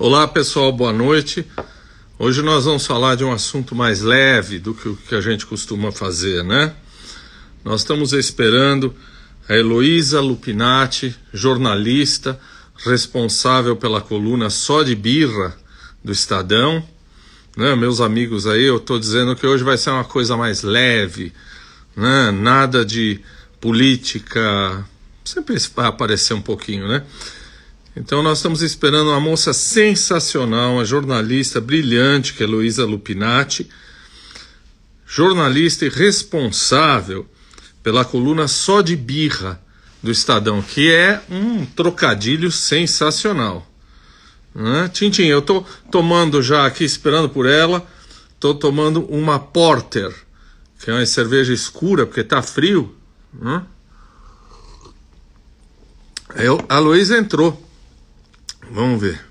Olá pessoal, boa noite. Hoje nós vamos falar de um assunto mais leve do que o que a gente costuma fazer, né? Nós estamos esperando a Heloísa Lupinati, jornalista, responsável pela coluna Só de Birra do Estadão. Né, meus amigos aí, eu estou dizendo que hoje vai ser uma coisa mais leve, né? nada de política. Sempre vai aparecer um pouquinho, né? Então nós estamos esperando uma moça sensacional, uma jornalista brilhante, que é Luísa Lupinati, jornalista e responsável pela coluna Só de Birra do Estadão, que é um trocadilho sensacional. Né? Eu estou tomando já aqui, esperando por ela, estou tomando uma Porter, que é uma cerveja escura, porque está frio. Né? Eu, a Luísa entrou. Vamos ver.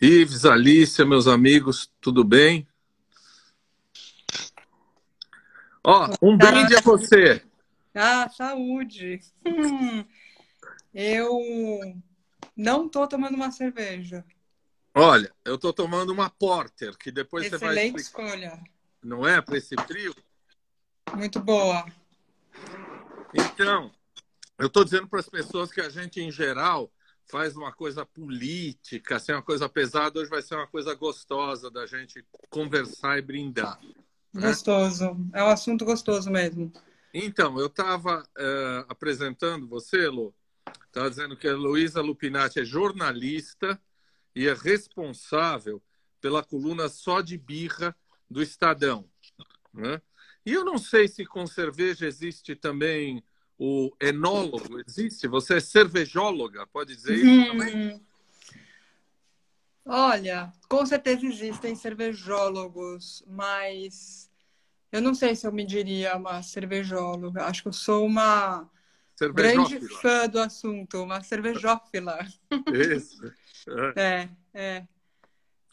Ives, Alicia, meus amigos, tudo bem? Ó, um brinde a você. Ah, saúde. Hum, eu não tô tomando uma cerveja. Olha, eu tô tomando uma Porter, que depois Excelente você vai. Excelente escolha. Não é? Para esse frio? Muito boa. Então, eu estou dizendo para as pessoas que a gente, em geral, faz uma coisa política, assim, uma coisa pesada, hoje vai ser uma coisa gostosa da gente conversar e brindar. Né? Gostoso. É um assunto gostoso mesmo. Então, eu estava uh, eh, apresentando você, Lu, Estava dizendo que a Luísa Lupinati é jornalista e é responsável pela coluna Só de Birra do Estadão. Né? E eu não sei se com cerveja existe também o enólogo. Existe? Você é cervejóloga, pode dizer isso hum. também? Olha, com certeza existem cervejólogos, mas eu não sei se eu me diria uma cervejóloga. Acho que eu sou uma Grande fã do assunto, uma cervejófila. Isso. É, é.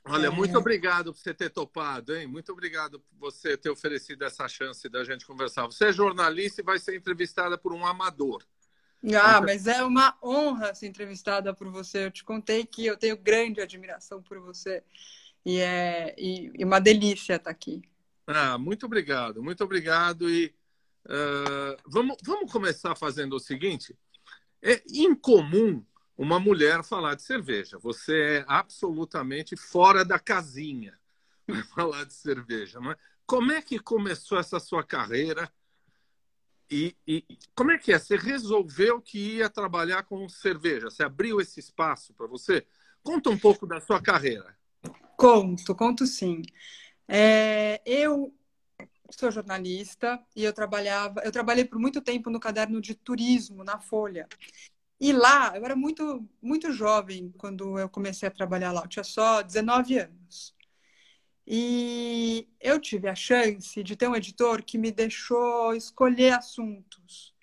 Olha, é. muito obrigado por você ter topado, hein? Muito obrigado por você ter oferecido essa chance da gente conversar. Você é jornalista e vai ser entrevistada por um amador. Ah, mas é uma honra ser entrevistada por você. Eu te contei que eu tenho grande admiração por você e é e, e uma delícia estar aqui. Ah, muito obrigado, muito obrigado e Uh, vamos, vamos começar fazendo o seguinte: é incomum uma mulher falar de cerveja. Você é absolutamente fora da casinha para falar de cerveja. Não é? Como é que começou essa sua carreira? E, e, como é que é? Você resolveu que ia trabalhar com cerveja? Você abriu esse espaço para você? Conta um pouco da sua carreira. Conto, conto sim. É, eu sou jornalista e eu trabalhava, eu trabalhei por muito tempo no caderno de turismo na Folha. E lá, eu era muito muito jovem quando eu comecei a trabalhar lá, eu tinha só 19 anos. E eu tive a chance de ter um editor que me deixou escolher assuntos.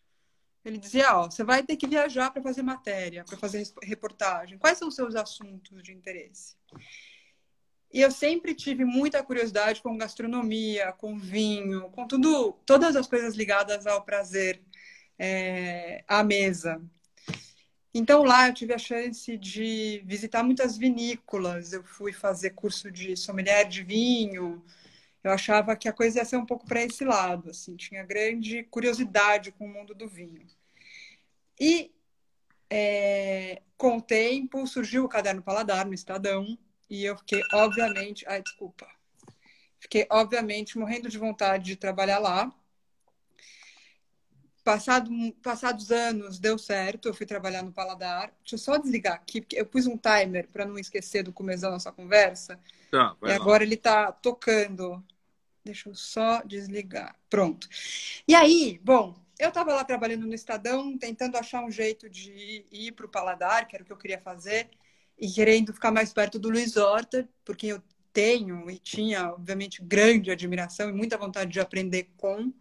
Ele dizia: Ó, você vai ter que viajar para fazer matéria, para fazer reportagem. Quais são os seus assuntos de interesse? E eu sempre tive muita curiosidade com gastronomia, com vinho, com tudo, todas as coisas ligadas ao prazer é, à mesa. Então lá eu tive a chance de visitar muitas vinícolas. Eu fui fazer curso de sommelier de vinho. Eu achava que a coisa ia ser um pouco para esse lado, assim, tinha grande curiosidade com o mundo do vinho. E é, com o tempo surgiu o caderno Paladar no Estadão, e eu fiquei, obviamente, ai, desculpa. Fiquei, obviamente, morrendo de vontade de trabalhar lá. Passado, passados anos, deu certo, eu fui trabalhar no Paladar. Deixa eu só desligar aqui, porque eu pus um timer para não esquecer do começo da nossa conversa. Tá, e agora ele está tocando. Deixa eu só desligar. Pronto. E aí, bom, eu estava lá trabalhando no Estadão, tentando achar um jeito de ir para o Paladar, que era o que eu queria fazer e querendo ficar mais perto do Luiz Horta, porque eu tenho e tinha, obviamente, grande admiração e muita vontade de aprender com.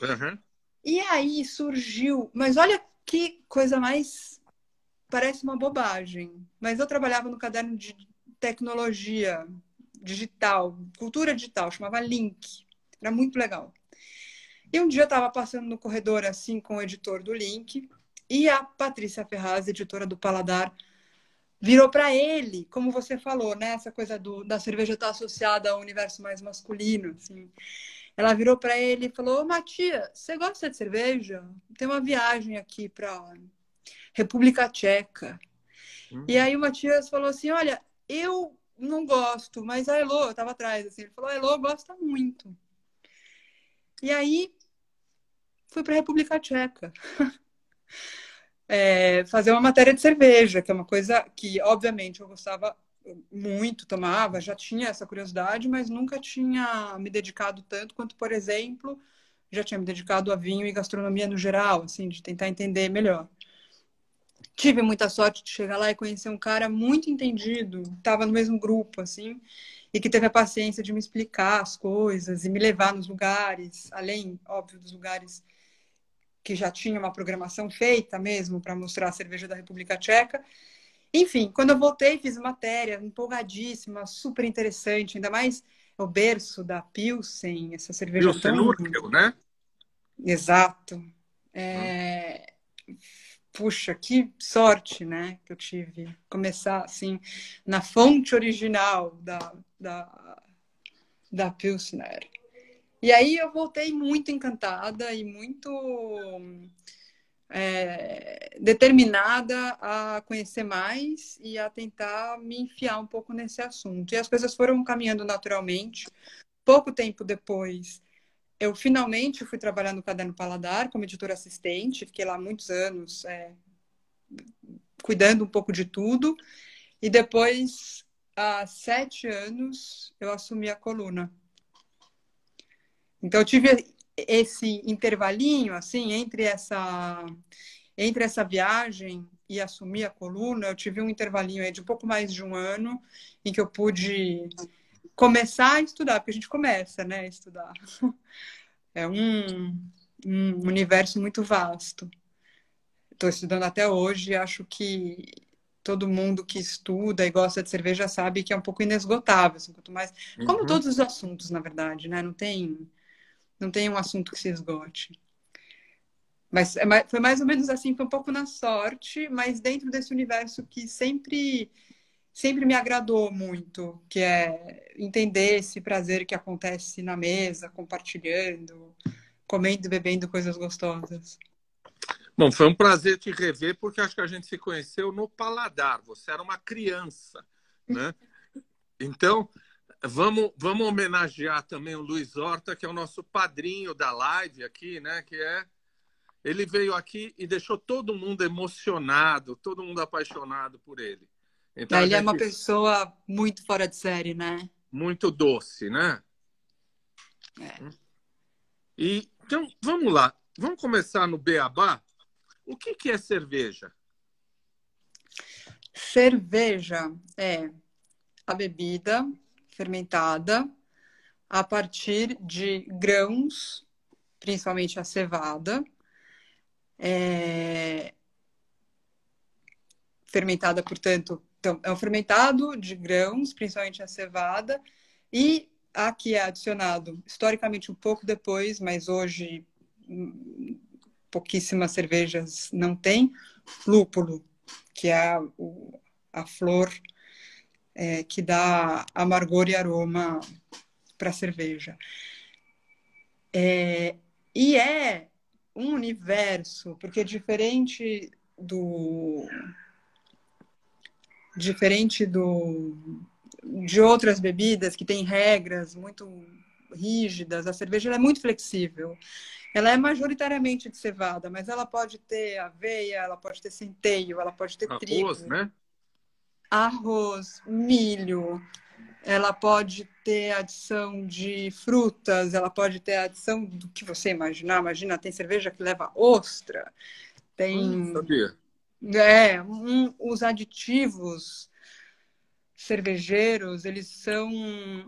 Uhum. E aí surgiu, mas olha que coisa mais parece uma bobagem, mas eu trabalhava no caderno de tecnologia digital, cultura digital, chamava Link. Era muito legal. E um dia eu estava passando no corredor assim com o editor do Link e a Patrícia Ferraz, editora do Paladar, virou para ele, como você falou, né? Essa coisa do, da cerveja estar tá associada ao universo mais masculino, assim. Ela virou para ele e falou: Matias, você gosta de cerveja? Tem uma viagem aqui para República Tcheca. Uhum. E aí o Matias falou assim: Olha, eu não gosto, mas a Elo, eu estava atrás, assim, ele falou: A Elo gosta muito. E aí fui para a República Tcheca. é, fazer uma matéria de cerveja, que é uma coisa que, obviamente, eu gostava muito, tomava, já tinha essa curiosidade, mas nunca tinha me dedicado tanto quanto, por exemplo, já tinha me dedicado a vinho e gastronomia no geral, assim, de tentar entender melhor. Tive muita sorte de chegar lá e conhecer um cara muito entendido, estava no mesmo grupo, assim, e que teve a paciência de me explicar as coisas e me levar nos lugares, além, óbvio, dos lugares que já tinha uma programação feita mesmo para mostrar a cerveja da República Tcheca. Enfim, quando eu voltei, fiz matéria empolgadíssima, super interessante, ainda mais o berço da Pilsen, essa cerveja Pilsen tão... Urkel, né? Exato. É... Hum. Puxa, que sorte, né, que eu tive. Começar, assim, na fonte original da, da, da Pilsner. E aí eu voltei muito encantada e muito é, determinada a conhecer mais e a tentar me enfiar um pouco nesse assunto. E as coisas foram caminhando naturalmente. Pouco tempo depois, eu finalmente fui trabalhar no Caderno Paladar como editora assistente. Fiquei lá muitos anos é, cuidando um pouco de tudo. E depois, há sete anos, eu assumi a coluna. Então eu tive esse intervalinho assim entre essa entre essa viagem e assumir a coluna, eu tive um intervalinho aí de um pouco mais de um ano em que eu pude começar a estudar, porque a gente começa, né, a estudar. É um, um universo muito vasto. Estou estudando até hoje e acho que todo mundo que estuda e gosta de cerveja sabe que é um pouco inesgotável, assim, quanto mais, como uhum. todos os assuntos, na verdade, né? Não tem não tem um assunto que se esgote. Mas é foi mais ou menos assim, foi um pouco na sorte, mas dentro desse universo que sempre sempre me agradou muito, que é entender esse prazer que acontece na mesa, compartilhando, comendo bebendo coisas gostosas. Bom, foi um prazer te rever, porque acho que a gente se conheceu no paladar. Você era uma criança, né? Então, Vamos, vamos homenagear também o Luiz Horta, que é o nosso padrinho da live aqui, né? Que é. Ele veio aqui e deixou todo mundo emocionado, todo mundo apaixonado por ele. Então, ele é gente... é uma pessoa muito fora de série, né? Muito doce, né? É. E, então, vamos lá. Vamos começar no Beabá. O que, que é cerveja? Cerveja é a bebida fermentada a partir de grãos, principalmente a cevada, é... fermentada, portanto, então, é um fermentado de grãos, principalmente a cevada, e aqui é adicionado, historicamente um pouco depois, mas hoje hum, pouquíssimas cervejas não têm, lúpulo, que é a, a flor é, que dá amargor e aroma para a cerveja. É, e é um universo, porque diferente do diferente do de outras bebidas que têm regras muito rígidas, a cerveja é muito flexível. Ela é majoritariamente de cevada, mas ela pode ter aveia, ela pode ter centeio, ela pode ter Arroz, trigo. né? Arroz, milho, ela pode ter adição de frutas, ela pode ter adição do que você imaginar. Imagina, tem cerveja que leva ostra, tem. Hum, sabia. É, um, os aditivos cervejeiros, eles são.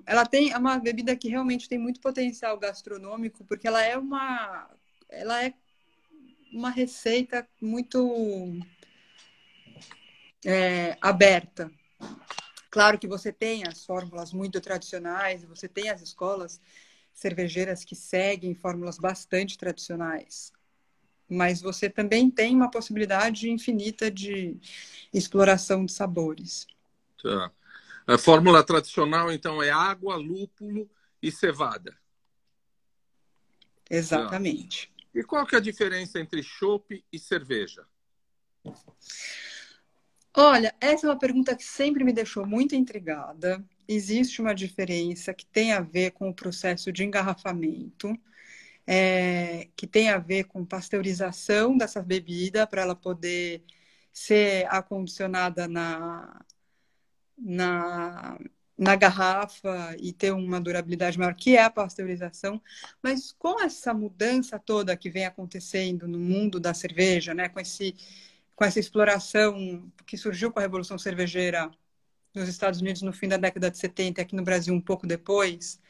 Ela tem é uma bebida que realmente tem muito potencial gastronômico, porque ela é uma. Ela é uma receita muito é, aberta. Claro que você tem as fórmulas muito tradicionais, você tem as escolas cervejeiras que seguem fórmulas bastante tradicionais, mas você também tem uma possibilidade infinita de exploração de sabores. Tá. A fórmula tradicional, então, é água, lúpulo e cevada. Exatamente. Tá. E qual que é a diferença entre chopp e cerveja? Olha, essa é uma pergunta que sempre me deixou muito intrigada. Existe uma diferença que tem a ver com o processo de engarrafamento, é, que tem a ver com pasteurização dessa bebida para ela poder ser acondicionada na, na, na garrafa e ter uma durabilidade maior, que é a pasteurização. Mas com essa mudança toda que vem acontecendo no mundo da cerveja, né, com esse com essa exploração que surgiu com a Revolução Cervejeira nos Estados Unidos no fim da década de 70 e aqui no Brasil um pouco depois,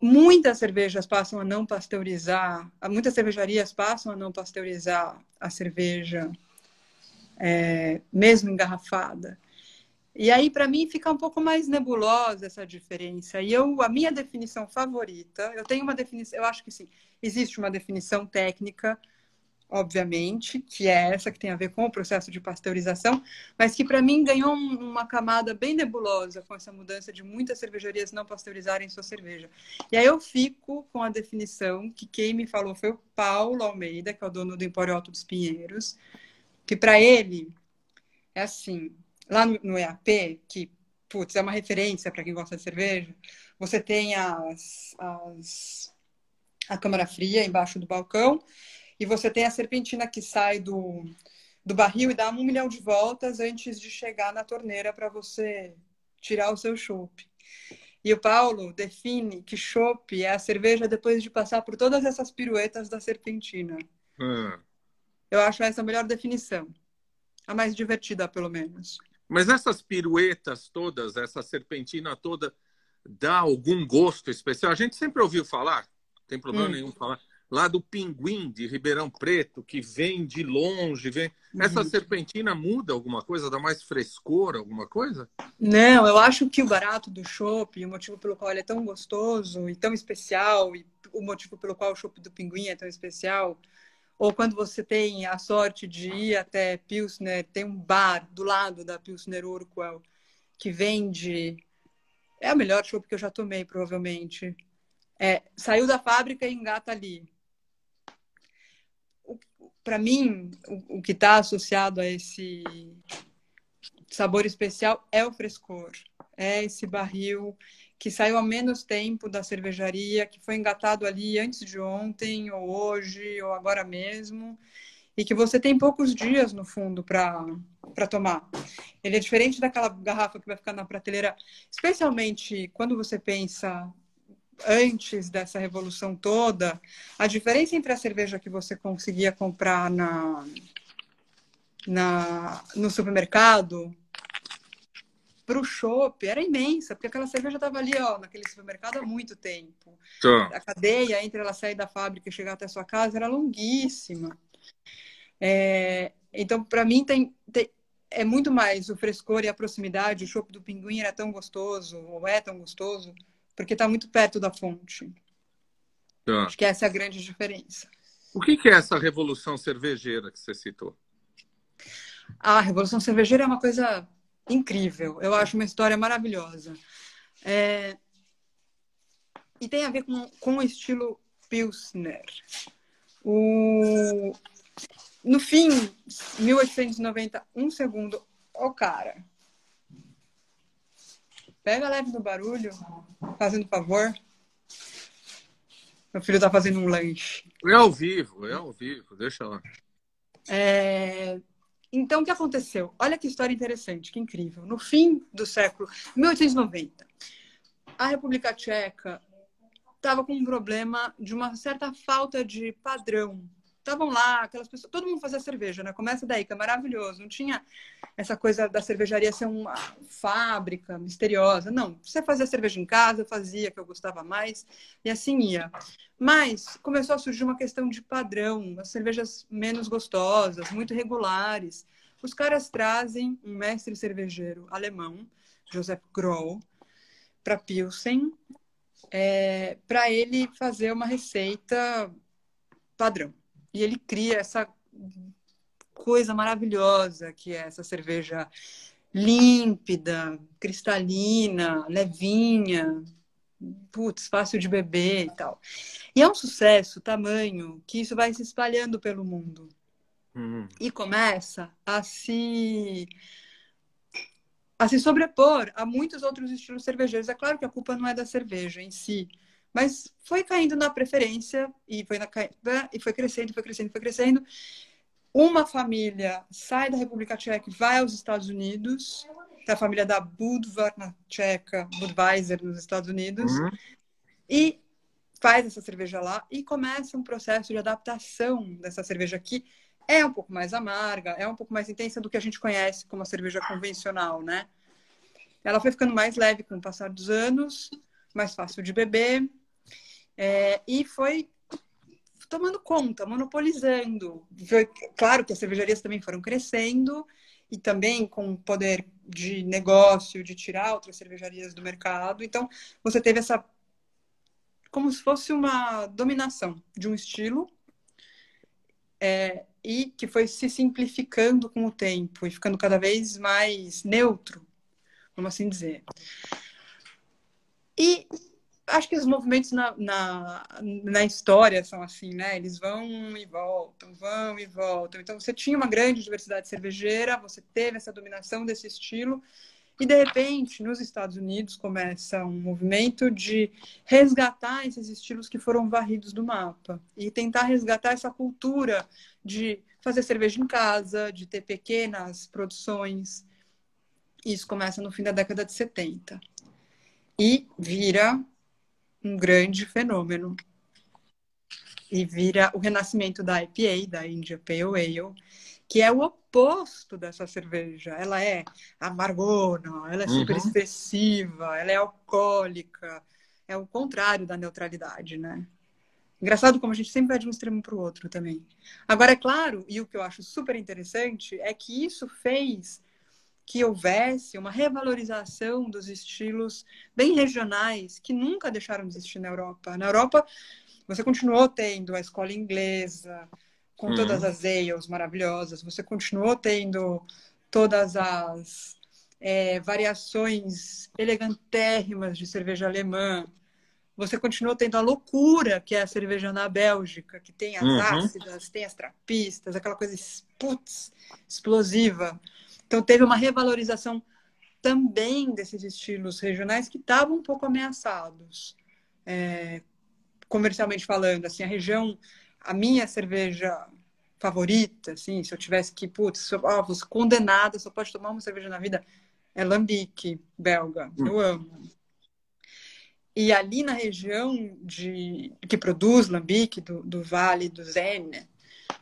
muitas cervejas passam a não pasteurizar, muitas cervejarias passam a não pasteurizar a cerveja, é, mesmo engarrafada. E aí, para mim, fica um pouco mais nebulosa essa diferença. E eu, a minha definição favorita, eu tenho uma definição, eu acho que sim, existe uma definição técnica obviamente, que é essa que tem a ver com o processo de pasteurização, mas que para mim ganhou uma camada bem nebulosa com essa mudança de muitas cervejarias não pasteurizarem sua cerveja. E aí eu fico com a definição que quem me falou foi o Paulo Almeida, que é o dono do Empório Alto dos Pinheiros, que para ele é assim, lá no, EAP, que putz, é uma referência para quem gosta de cerveja, você tem as, as a câmara fria embaixo do balcão e você tem a serpentina que sai do, do barril e dá um milhão de voltas antes de chegar na torneira para você tirar o seu chopp. E o Paulo define que chopp é a cerveja depois de passar por todas essas piruetas da serpentina. Hum. Eu acho essa a melhor definição. A mais divertida, pelo menos. Mas essas piruetas todas, essa serpentina toda, dá algum gosto especial? A gente sempre ouviu falar, não tem problema hum. nenhum falar, lá do Pinguim de Ribeirão Preto, que vem de longe, vem. Uhum. Essa serpentina muda alguma coisa? Dá mais frescor, alguma coisa? Não, eu acho que o barato do chopp, o motivo pelo qual ele é tão gostoso e tão especial, e o motivo pelo qual o chopp do Pinguim é tão especial, ou quando você tem a sorte de ir até Pilsner, tem um bar do lado da Pilsner Urquell que vende. É a melhor chopp que eu já tomei, provavelmente. É, saiu da fábrica e engata ali para mim, o, o que está associado a esse sabor especial é o frescor. É esse barril que saiu há menos tempo da cervejaria, que foi engatado ali antes de ontem, ou hoje, ou agora mesmo, e que você tem poucos dias no fundo para tomar. Ele é diferente daquela garrafa que vai ficar na prateleira, especialmente quando você pensa antes dessa revolução toda, a diferença entre a cerveja que você conseguia comprar na, na, no supermercado para o shopping era imensa, porque aquela cerveja estava ali, ó, naquele supermercado há muito tempo. Tá. A cadeia entre ela sair da fábrica e chegar até a sua casa era longuíssima. É, então, para mim, tem, tem, é muito mais o frescor e a proximidade. O chopp do pinguim era tão gostoso, ou é tão gostoso, porque está muito perto da fonte. Tá. Acho que essa é a grande diferença. O que, que é essa revolução cervejeira que você citou? A revolução cervejeira é uma coisa incrível. Eu acho uma história maravilhosa. É... E tem a ver com, com o estilo Pilsner. O... No fim, 1890, um segundo. Oh, cara, Pega leve no barulho, fazendo favor. Meu filho tá fazendo um lanche. É ao vivo, é ao vivo, deixa lá. É... Então, o que aconteceu? Olha que história interessante, que incrível. No fim do século 1890, a República Tcheca estava com um problema de uma certa falta de padrão estavam lá, aquelas pessoas, todo mundo fazia cerveja, né? Começa daí, que é maravilhoso. Não tinha essa coisa da cervejaria ser uma fábrica misteriosa. Não, você fazia cerveja em casa, fazia que eu gostava mais, e assim ia. Mas começou a surgir uma questão de padrão, as cervejas menos gostosas, muito regulares, Os caras trazem um mestre cervejeiro alemão, Joseph Grohl, para Pilsen, é, para ele fazer uma receita padrão. E ele cria essa coisa maravilhosa que é essa cerveja límpida, cristalina, levinha, putz, fácil de beber e tal. E é um sucesso tamanho que isso vai se espalhando pelo mundo. Uhum. E começa a se a se sobrepor a muitos outros estilos cervejeiros. É claro que a culpa não é da cerveja em si, mas foi caindo na preferência e foi, na, né, e foi crescendo, foi crescendo, foi crescendo. Uma família sai da República Tcheca e vai aos Estados Unidos, da família da Budvar na Tcheca, Budweiser nos Estados Unidos, uhum. e faz essa cerveja lá e começa um processo de adaptação dessa cerveja aqui. É um pouco mais amarga, é um pouco mais intensa do que a gente conhece como a cerveja convencional, né? Ela foi ficando mais leve com o passar dos anos, mais fácil de beber, é, e foi tomando conta, monopolizando. Foi, claro que as cervejarias também foram crescendo e também com poder de negócio, de tirar outras cervejarias do mercado. Então, você teve essa como se fosse uma dominação de um estilo é, e que foi se simplificando com o tempo e ficando cada vez mais neutro, vamos assim dizer. E acho que os movimentos na, na, na, história são assim, né? Eles vão e voltam, vão e voltam. Então, você tinha uma grande diversidade cervejeira, você teve essa dominação desse estilo, e de repente, nos Estados Unidos, começa um movimento de resgatar esses estilos que foram varridos do mapa e tentar resgatar essa cultura de fazer cerveja em casa, de ter pequenas produções. Isso começa no fim da década de 70 e vira um grande fenômeno. E vira o renascimento da IPA, da India Pale Ale, que é o oposto dessa cerveja. Ela é amargona, ela é super uhum. expressiva, ela é alcoólica. É o contrário da neutralidade, né? Engraçado como a gente sempre vai de um extremo para o outro também. Agora, é claro, e o que eu acho super interessante é que isso fez que houvesse uma revalorização dos estilos bem regionais que nunca deixaram de existir na Europa. Na Europa, você continuou tendo a escola inglesa, com uhum. todas as ales maravilhosas, você continuou tendo todas as é, variações elegantérrimas de cerveja alemã. Você continuou tendo a loucura que é a cerveja na Bélgica, que tem as uhum. ácidas, tem as trapistas, aquela coisa putz, explosiva. Então, teve uma revalorização também desses estilos regionais que estavam um pouco ameaçados, é, comercialmente falando. Assim, a região, a minha cerveja favorita, assim, se eu tivesse que, putz, sou, oh, vou condenada, só pode tomar uma cerveja na vida, é Lambic, belga. Hum. Eu amo. E ali na região de, que produz Lambic, do, do Vale do Zene,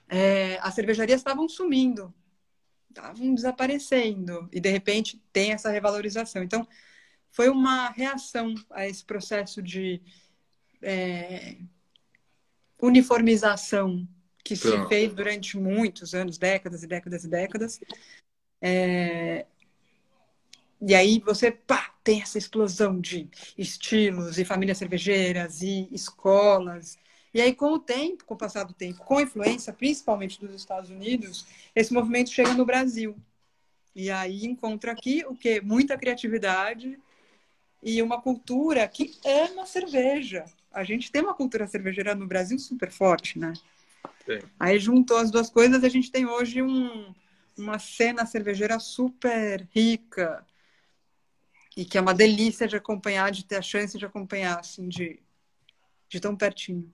é, as cervejarias estavam sumindo estavam desaparecendo e de repente tem essa revalorização. Então foi uma reação a esse processo de é, uniformização que se Pronto. fez durante muitos anos, décadas e décadas e décadas. É, e aí você pá, tem essa explosão de estilos e famílias cervejeiras e escolas e aí, com o tempo, com o passar do tempo, com a influência principalmente dos Estados Unidos, esse movimento chega no Brasil. E aí encontra aqui o que? Muita criatividade e uma cultura que ama cerveja. A gente tem uma cultura cervejeira no Brasil super forte, né? Sim. Aí juntou as duas coisas, a gente tem hoje um, uma cena cervejeira super rica e que é uma delícia de acompanhar, de ter a chance de acompanhar, assim, de, de tão pertinho.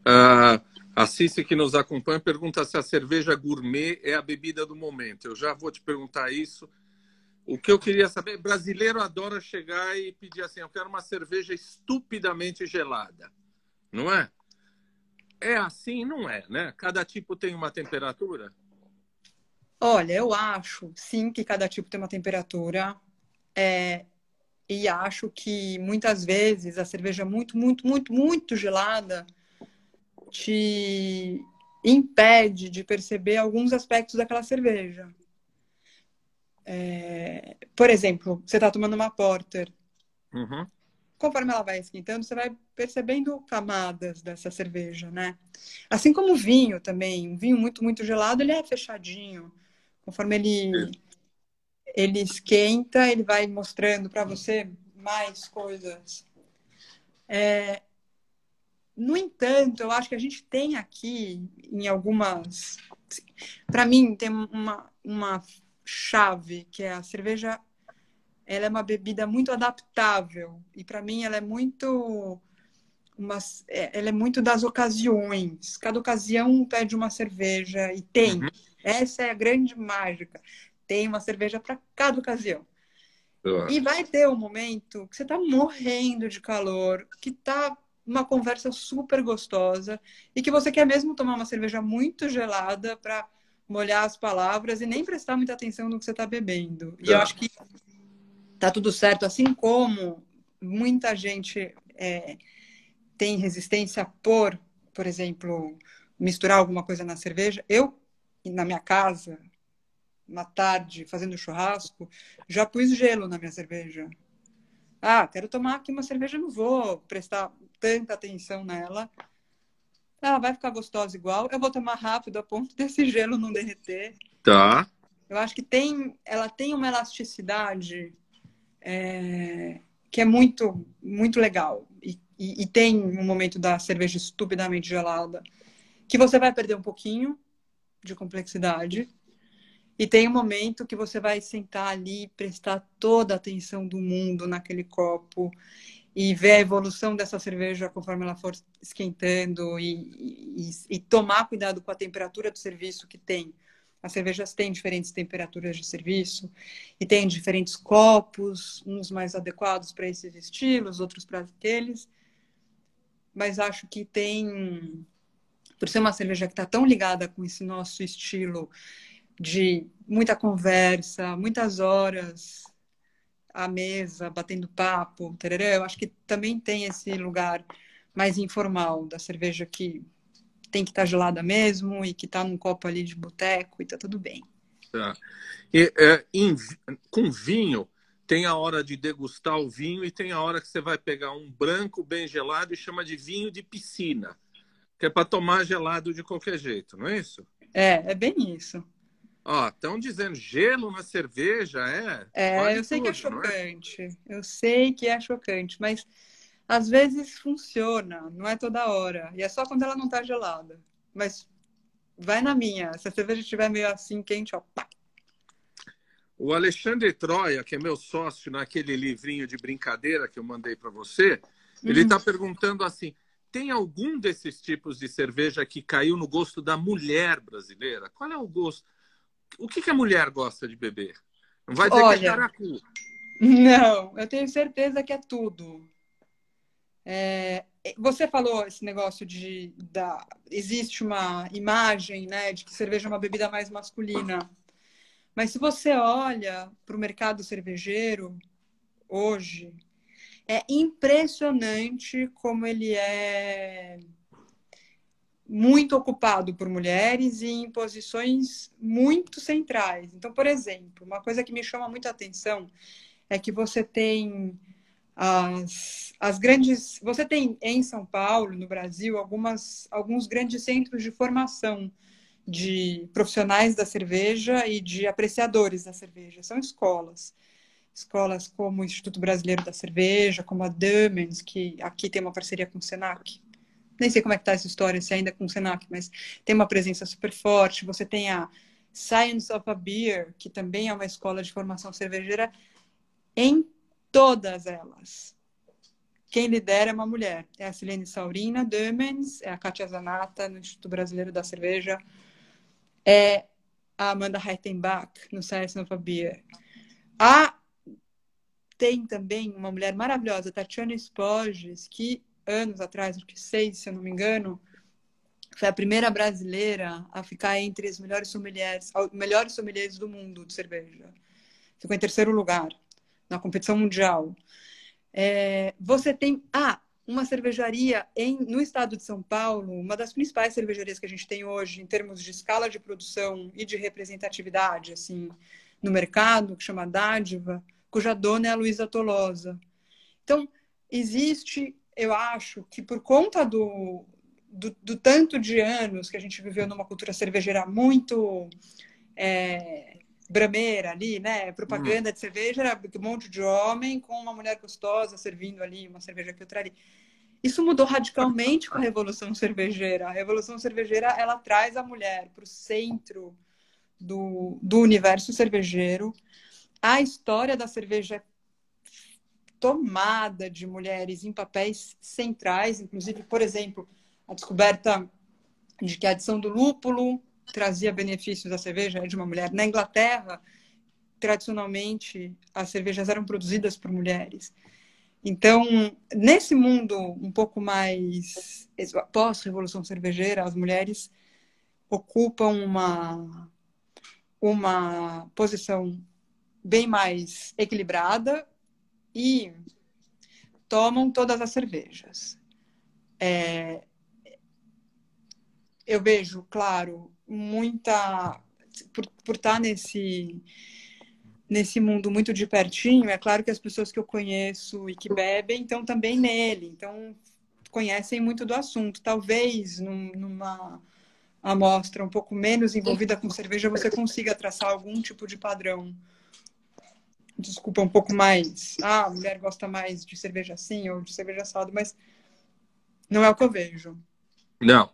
Uh, a Cici que nos acompanha pergunta se a cerveja gourmet é a bebida do momento. Eu já vou te perguntar isso. O que eu queria saber, brasileiro adora chegar e pedir assim, eu quero uma cerveja estupidamente gelada, não é? É assim, não é, né? Cada tipo tem uma temperatura. Olha, eu acho sim que cada tipo tem uma temperatura. É, e acho que muitas vezes a cerveja muito, muito, muito, muito gelada te impede de perceber alguns aspectos daquela cerveja. É, por exemplo, você está tomando uma porter. Uhum. Conforme ela vai esquentando, você vai percebendo camadas dessa cerveja, né? Assim como o vinho também. Um vinho muito, muito gelado, ele é fechadinho. Conforme ele, ele esquenta, ele vai mostrando para você mais coisas. É, no entanto, eu acho que a gente tem aqui, em algumas. Para mim, tem uma, uma chave, que é a cerveja. Ela é uma bebida muito adaptável. E para mim, ela é muito. Uma, é, ela é muito das ocasiões. Cada ocasião pede uma cerveja e tem. Uhum. Essa é a grande mágica. Tem uma cerveja para cada ocasião. E vai ter um momento que você está morrendo de calor, que está uma conversa super gostosa e que você quer mesmo tomar uma cerveja muito gelada para molhar as palavras e nem prestar muita atenção no que você está bebendo. E eu acho que tá tudo certo, assim como muita gente é, tem resistência por, por exemplo, misturar alguma coisa na cerveja. Eu, na minha casa, uma tarde, fazendo churrasco, já pus gelo na minha cerveja. Ah, quero tomar aqui uma cerveja, não vou prestar tanta atenção nela. Ela vai ficar gostosa igual. Eu vou tomar rápido a ponto desse gelo não derreter. Tá. Eu acho que tem, ela tem uma elasticidade é, que é muito, muito legal. E, e, e tem um momento da cerveja estupidamente gelada que você vai perder um pouquinho de complexidade e tem um momento que você vai sentar ali, prestar toda a atenção do mundo naquele copo e ver a evolução dessa cerveja conforme ela for esquentando e, e, e, tomar cuidado com a temperatura do serviço que tem. As cervejas têm diferentes temperaturas de serviço e tem diferentes copos, uns mais adequados para esses estilos, outros para aqueles. Mas acho que tem, por ser uma cerveja que está tão ligada com esse nosso estilo de muita conversa, muitas horas à mesa, batendo papo, tererê, eu acho que também tem esse lugar mais informal da cerveja que tem que estar tá gelada mesmo e que está num copo ali de boteco e tá tudo bem. Tá. E, é, em, com vinho, tem a hora de degustar o vinho e tem a hora que você vai pegar um branco bem gelado e chama de vinho de piscina, que é para tomar gelado de qualquer jeito, não é isso? É, é bem isso. Ó, estão dizendo gelo na cerveja, é? É, eu sei tudo, que é, é? chocante. É? Eu sei que é chocante, mas às vezes funciona, não é toda hora. E é só quando ela não tá gelada. Mas vai na minha. Se a cerveja estiver meio assim, quente, ó, pá. O Alexandre Troia, que é meu sócio naquele livrinho de brincadeira que eu mandei para você, ele está uhum. perguntando assim: tem algum desses tipos de cerveja que caiu no gosto da mulher brasileira? Qual é o gosto? O que, que a mulher gosta de beber? Não vai dizer Olha, que é caracu. Não, eu tenho certeza que é tudo. É, você falou esse negócio de da, existe uma imagem né, de que cerveja é uma bebida mais masculina. Mas se você olha para o mercado cervejeiro hoje, é impressionante como ele é muito ocupado por mulheres e em posições muito centrais. Então, por exemplo, uma coisa que me chama muita atenção é que você tem as, as grandes. Você tem em São Paulo, no Brasil, algumas, alguns grandes centros de formação de profissionais da cerveja e de apreciadores da cerveja. São escolas. Escolas como o Instituto Brasileiro da Cerveja, como a Dumens, que aqui tem uma parceria com o Senac, nem sei como é que tá essa história, se ainda é com o Senac, mas tem uma presença super forte. Você tem a Science of a Beer, que também é uma escola de formação cervejeira, em todas elas. Quem lidera é uma mulher. É a Silene Saurina Dömens, é a Katia Zanata, no Instituto Brasileiro da Cerveja, é a Amanda Reitenbach, no Science of a Beer. A... Tem também uma mulher maravilhosa, Tatiana Spoges, que anos atrás, acho que seis, se eu não me engano, foi a primeira brasileira a ficar entre as melhores sommeliers, melhores sommeliers do mundo de cerveja. Ficou em terceiro lugar na competição mundial. É, você tem. Ah, uma cervejaria em, no estado de São Paulo, uma das principais cervejarias que a gente tem hoje em termos de escala de produção e de representatividade assim no mercado, que chama Dádiva, cuja dona é a Luísa Tolosa. Então, existe, eu acho, que por conta do, do, do, tanto de anos que a gente viveu numa cultura cervejeira muito é, brameira ali, né? Propaganda de cerveja era um monte de homem com uma mulher gostosa servindo ali uma cerveja que outra ali. Isso mudou radicalmente com a revolução cervejeira. A revolução cervejeira ela traz a mulher para o centro do, do universo cervejeiro. A história da cerveja é tomada de mulheres em papéis centrais, inclusive, por exemplo, a descoberta de que a adição do lúpulo trazia benefícios à cerveja de uma mulher. Na Inglaterra, tradicionalmente, as cervejas eram produzidas por mulheres. Então, nesse mundo um pouco mais pós-revolução cervejeira, as mulheres ocupam uma, uma posição bem mais equilibrada e tomam todas as cervejas. É, eu vejo, claro, muita. Por, por estar nesse, nesse mundo muito de pertinho, é claro que as pessoas que eu conheço e que bebem estão também nele, então conhecem muito do assunto. Talvez num, numa amostra um pouco menos envolvida com cerveja você consiga traçar algum tipo de padrão. Desculpa, um pouco mais. Ah, a mulher gosta mais de cerveja assim ou de cerveja assado, mas não é o que eu vejo. Não,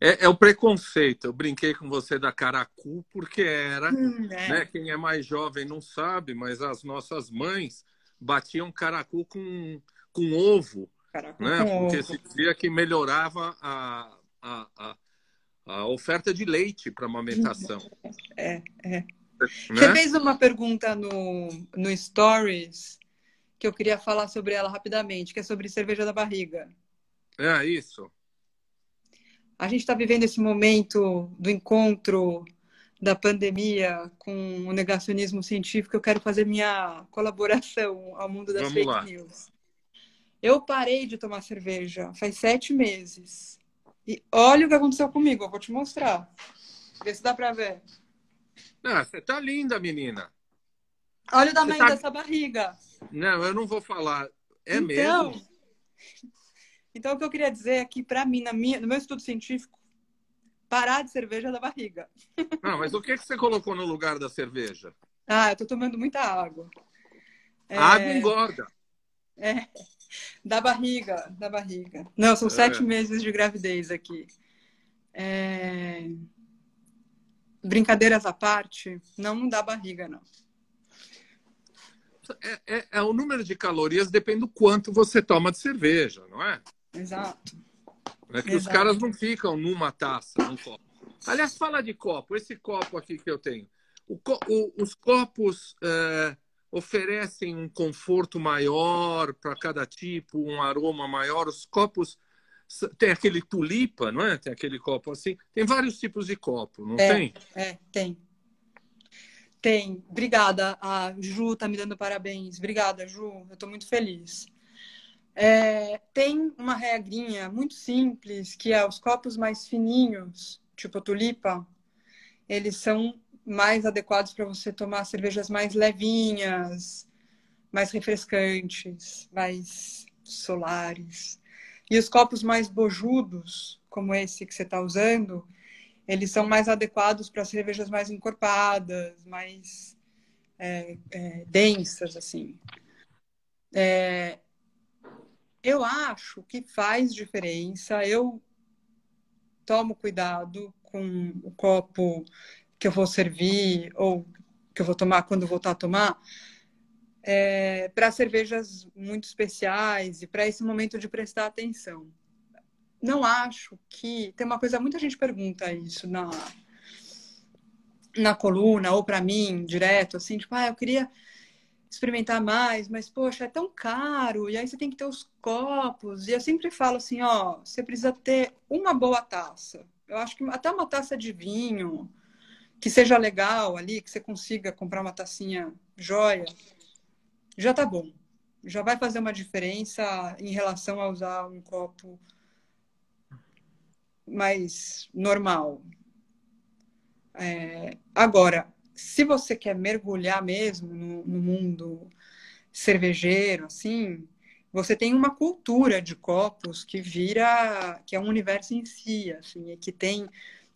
é, é, o preconceito. Eu brinquei com você da caracu porque era, hum, é. né? Quem é mais jovem não sabe, mas as nossas mães batiam caracu com, com ovo, caracu né? Com porque ovo. se dizia que melhorava a, a, a, a oferta de leite para amamentação. É, é. Né? Você fez uma pergunta no, no Stories que eu queria falar sobre ela rapidamente, que é sobre cerveja da barriga. É isso. A gente está vivendo esse momento do encontro da pandemia com o negacionismo científico. Eu quero fazer minha colaboração ao mundo das Vamos fake lá. news. Eu parei de tomar cerveja faz sete meses. E olha o que aconteceu comigo. Eu vou te mostrar. Vê se dá para ver. Ah, você tá linda, menina. Olha o tamanho tá... dessa barriga. Não, eu não vou falar. É então, mesmo? Então, o que eu queria dizer é que, para mim, na minha, no meu estudo científico, parar de cerveja da barriga. Ah, mas o que, que você colocou no lugar da cerveja? Ah, eu tô tomando muita água. É... Água engorda. É, da barriga, da barriga. Não, são é. sete meses de gravidez aqui. É... Brincadeiras à parte, não, dá barriga, não. É, é, é, o número de calorias depende do quanto você toma de cerveja, não é? Exato. É que Exato. os caras não ficam numa taça, num copo. Aliás, fala de copo. Esse copo aqui que eu tenho. O, o, os copos é, oferecem um conforto maior para cada tipo, um aroma maior. Os copos tem aquele tulipa, não é? Tem aquele copo assim. Tem vários tipos de copo, não é, tem? É, tem. Tem. Obrigada. A Ju tá me dando parabéns. Obrigada, Ju. Eu estou muito feliz. É, tem uma regrinha muito simples, que é os copos mais fininhos, tipo tulipa, eles são mais adequados para você tomar cervejas mais levinhas, mais refrescantes, mais solares. E os copos mais bojudos, como esse que você está usando, eles são mais adequados para cervejas mais encorpadas, mais é, é, densas, assim. É, eu acho que faz diferença. Eu tomo cuidado com o copo que eu vou servir ou que eu vou tomar quando voltar a tomar. É, para cervejas muito especiais e para esse momento de prestar atenção. Não acho que. Tem uma coisa, muita gente pergunta isso na, na coluna ou para mim, direto, assim, tipo, ah, eu queria experimentar mais, mas poxa, é tão caro, e aí você tem que ter os copos. E eu sempre falo assim, ó, você precisa ter uma boa taça. Eu acho que até uma taça de vinho que seja legal ali, que você consiga comprar uma tacinha joia, já tá bom. já vai fazer uma diferença em relação a usar um copo mais normal. É, agora, se você quer mergulhar mesmo no, no mundo cervejeiro, assim, você tem uma cultura de copos que vira, que é um universo em si, assim, e que tem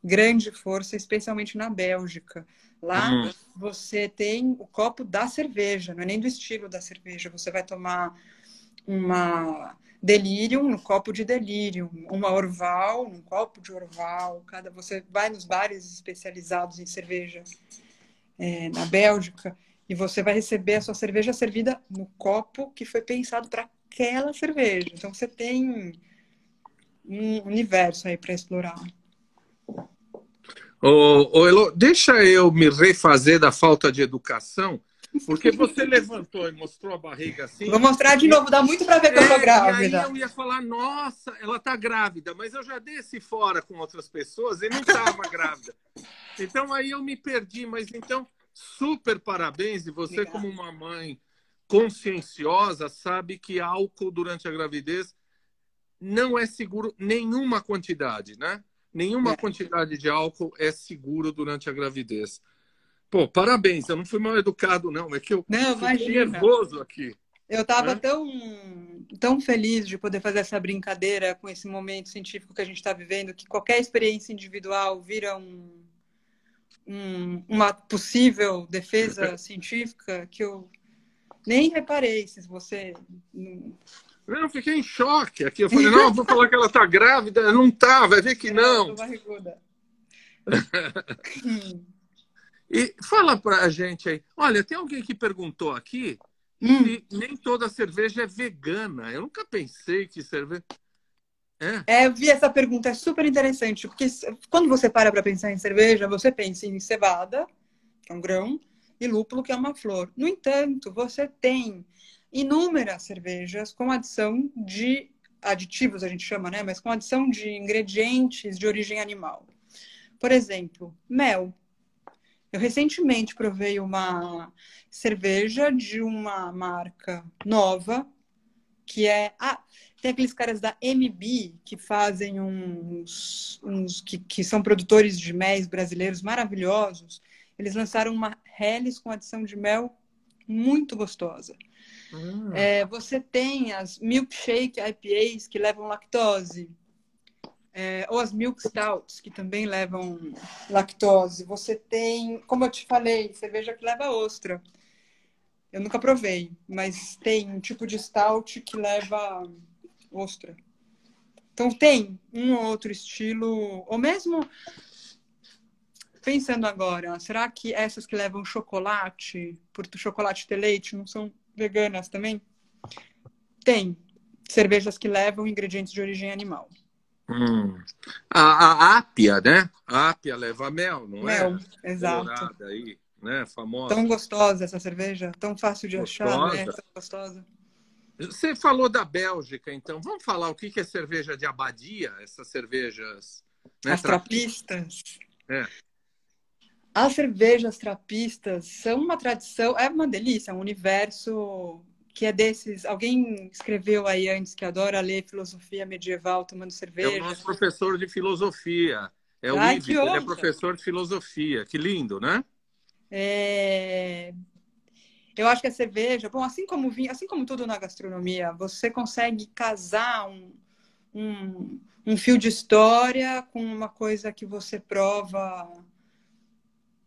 grande força, especialmente na Bélgica. Lá uhum. você tem o copo da cerveja, não é nem do estilo da cerveja. Você vai tomar uma delirium no copo de delirium, uma orval um copo de orval. Cada você vai nos bares especializados em cerveja é, na Bélgica e você vai receber a sua cerveja servida no copo que foi pensado para aquela cerveja. Então você tem um universo aí para explorar. Ô, ô, Elo, deixa eu me refazer da falta de educação, porque você levantou e mostrou a barriga assim. Vou mostrar de novo, dá muito para ver que é, eu tô grávida. E aí eu ia falar, nossa, ela tá grávida, mas eu já desci fora com outras pessoas e não tava grávida. Então aí eu me perdi, mas então, super parabéns, e você, Obrigada. como uma mãe conscienciosa, sabe que álcool durante a gravidez não é seguro nenhuma quantidade, né? Nenhuma é. quantidade de álcool é seguro durante a gravidez. Pô, parabéns, eu não fui mal educado, não. É que eu não, fiquei nervoso aqui. Eu estava tão, tão feliz de poder fazer essa brincadeira com esse momento científico que a gente está vivendo, que qualquer experiência individual vira um, um, uma possível defesa científica, que eu nem reparei se você eu fiquei em choque aqui. Eu falei, não, vou falar que ela está grávida. Não tá, vai ver que não. e fala para a gente aí. Olha, tem alguém que perguntou aqui hum. se nem toda cerveja é vegana. Eu nunca pensei que cerveja. É. é, eu vi essa pergunta, é super interessante, porque quando você para para pensar em cerveja, você pensa em cevada, que é um grão, e lúpulo, que é uma flor. No entanto, você tem inúmeras cervejas com adição de aditivos, a gente chama, né? Mas com adição de ingredientes de origem animal. Por exemplo, mel. Eu recentemente provei uma cerveja de uma marca nova, que é. Ah, tem aqueles caras da MB que fazem uns. uns que, que são produtores de mel brasileiros maravilhosos. Eles lançaram uma Helles com adição de mel muito gostosa. Hum. É, você tem as milkshake IPAs que levam lactose. É, ou as milk stouts, que também levam lactose. Você tem, como eu te falei, cerveja que leva ostra. Eu nunca provei, mas tem um tipo de stout que leva ostra. Então tem um ou outro estilo, ou mesmo pensando agora, será que essas que levam chocolate, por chocolate ter leite, não são veganas também? Tem cervejas que levam ingredientes de origem animal. Hum. A, a ápia, né? A ápia leva mel, não mel, é? Mel, exato. Aí, né? Famosa. Tão gostosa essa cerveja, tão fácil de gostosa. achar, né? Tão gostosa. Você falou da Bélgica, então vamos falar o que é cerveja de abadia, essas cervejas. Né? As trapistas. É. As cervejas trapistas são uma tradição, é uma delícia, é um universo que é desses. Alguém escreveu aí antes que adora ler filosofia medieval tomando cerveja. É o nosso professor de filosofia. É o Ai, Ives, ele é professor de filosofia. Que lindo, né? É... Eu acho que a cerveja, bom, assim como vinho, assim como tudo na gastronomia, você consegue casar um, um, um fio de história com uma coisa que você prova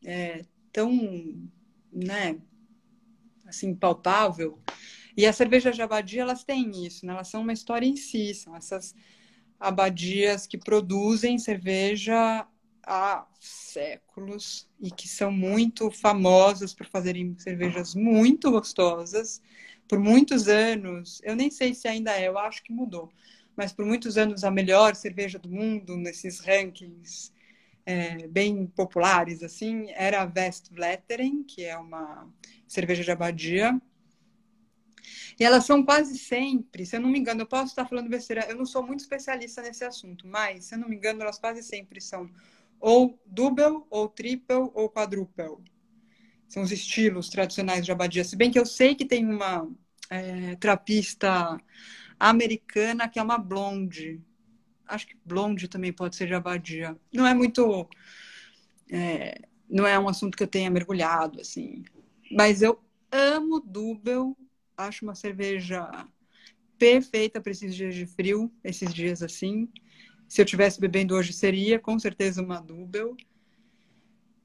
é, tão, né, assim, palpável. E as cervejas de abadia, elas têm isso, né? Elas são uma história em si, são essas abadias que produzem cerveja há séculos e que são muito famosas por fazerem cervejas muito gostosas. Por muitos anos, eu nem sei se ainda é, eu acho que mudou, mas por muitos anos a melhor cerveja do mundo nesses rankings é, bem populares, assim, era a Westvleteren, que é uma cerveja de abadia. E elas são quase sempre, se eu não me engano, eu posso estar falando besteira, eu não sou muito especialista nesse assunto, mas, se eu não me engano, elas quase sempre são ou double, ou triple, ou quadruple. São os estilos tradicionais de abadia. Se bem que eu sei que tem uma é, trapista americana que é uma blonde. Acho que blonde também pode ser de abadia. Não é muito. É, não é um assunto que eu tenha mergulhado, assim. Mas eu amo Dubel. Acho uma cerveja perfeita para esses dias de frio, esses dias assim. Se eu tivesse bebendo hoje, seria com certeza uma Dubel.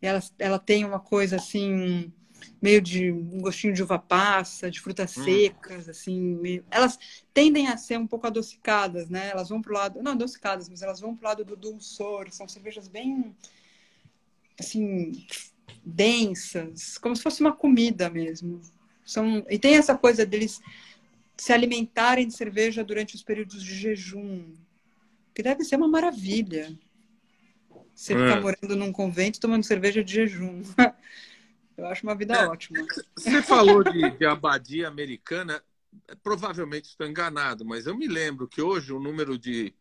Ela, ela tem uma coisa assim meio de um gostinho de uva passa, de frutas hum. secas, assim, meio... elas tendem a ser um pouco adocicadas, né? Elas vão pro lado, não adocicadas, mas elas vão pro lado do dulçor, são cervejas bem assim densas, como se fosse uma comida mesmo. São e tem essa coisa deles se alimentarem de cerveja durante os períodos de jejum, que deve ser uma maravilha. Você ficar é. morando num convento tomando cerveja de jejum. Eu acho uma vida é, ótima. Você falou de, de abadia americana, provavelmente estou enganado, mas eu me lembro que hoje o número de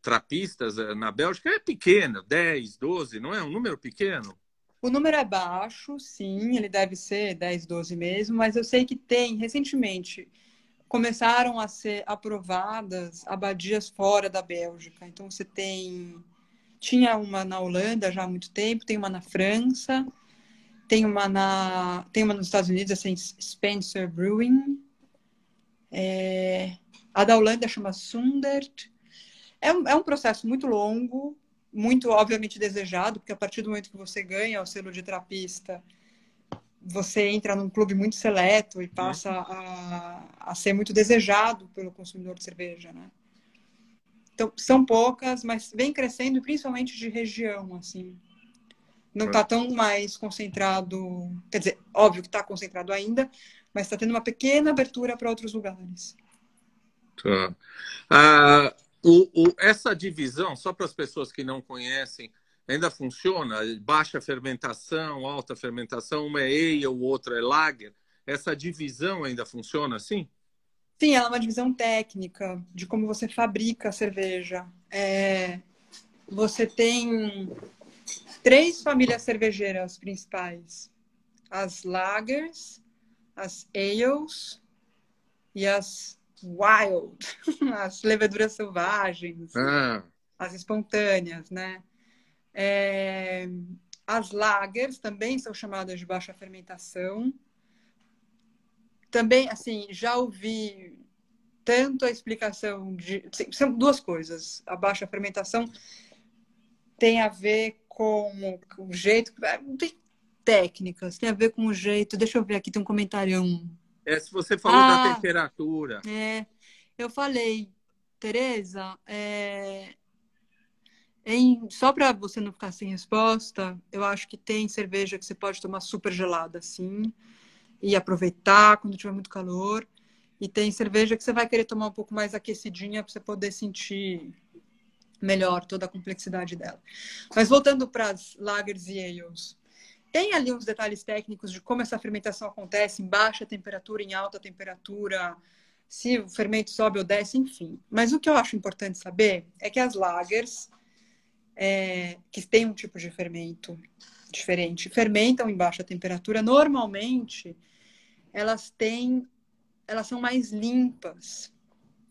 trapistas eh, na Bélgica é pequeno, 10, 12, não é um número pequeno? O número é baixo, sim, ele deve ser 10, 12 mesmo, mas eu sei que tem, recentemente, começaram a ser aprovadas abadias fora da Bélgica. Então, você tem. Tinha uma na Holanda já há muito tempo, tem uma na França, tem uma, na, tem uma nos Estados Unidos, assim, Spencer Brewing. É, a da Holanda chama Sundert. É um, é um processo muito longo, muito obviamente desejado, porque a partir do momento que você ganha o selo de trapista, você entra num clube muito seleto e passa a, a ser muito desejado pelo consumidor de cerveja, né? Então, são poucas, mas vem crescendo, principalmente de região, assim não está tão mais concentrado. Quer dizer, óbvio que está concentrado ainda, mas está tendo uma pequena abertura para outros lugares. Tá. Ah, o, o, essa divisão, só para as pessoas que não conhecem, ainda funciona? Baixa fermentação, alta fermentação, uma é ale, o outro é lager. Essa divisão ainda funciona assim? Sim, ela é uma divisão técnica de como você fabrica a cerveja. É, você tem três famílias cervejeiras principais: as lagers, as ales e as wild, as leveduras selvagens, ah. as espontâneas, né? É, as lagers também são chamadas de baixa fermentação. Também, assim, já ouvi tanto a explicação de. São duas coisas. A baixa fermentação tem a ver com o jeito. Não tem técnicas, tem a ver com o jeito. Deixa eu ver aqui, tem um comentário. É, se você falou ah, da temperatura. É, eu falei, Tereza, é, em, só para você não ficar sem resposta, eu acho que tem cerveja que você pode tomar super gelada, assim, e aproveitar quando tiver muito calor. E tem cerveja que você vai querer tomar um pouco mais aquecidinha para você poder sentir melhor toda a complexidade dela. Mas voltando para as lagers e ales, tem ali uns detalhes técnicos de como essa fermentação acontece em baixa temperatura, em alta temperatura, se o fermento sobe ou desce, enfim. Mas o que eu acho importante saber é que as lagers, é, que têm um tipo de fermento diferente, fermentam em baixa temperatura, normalmente elas têm, elas são mais limpas,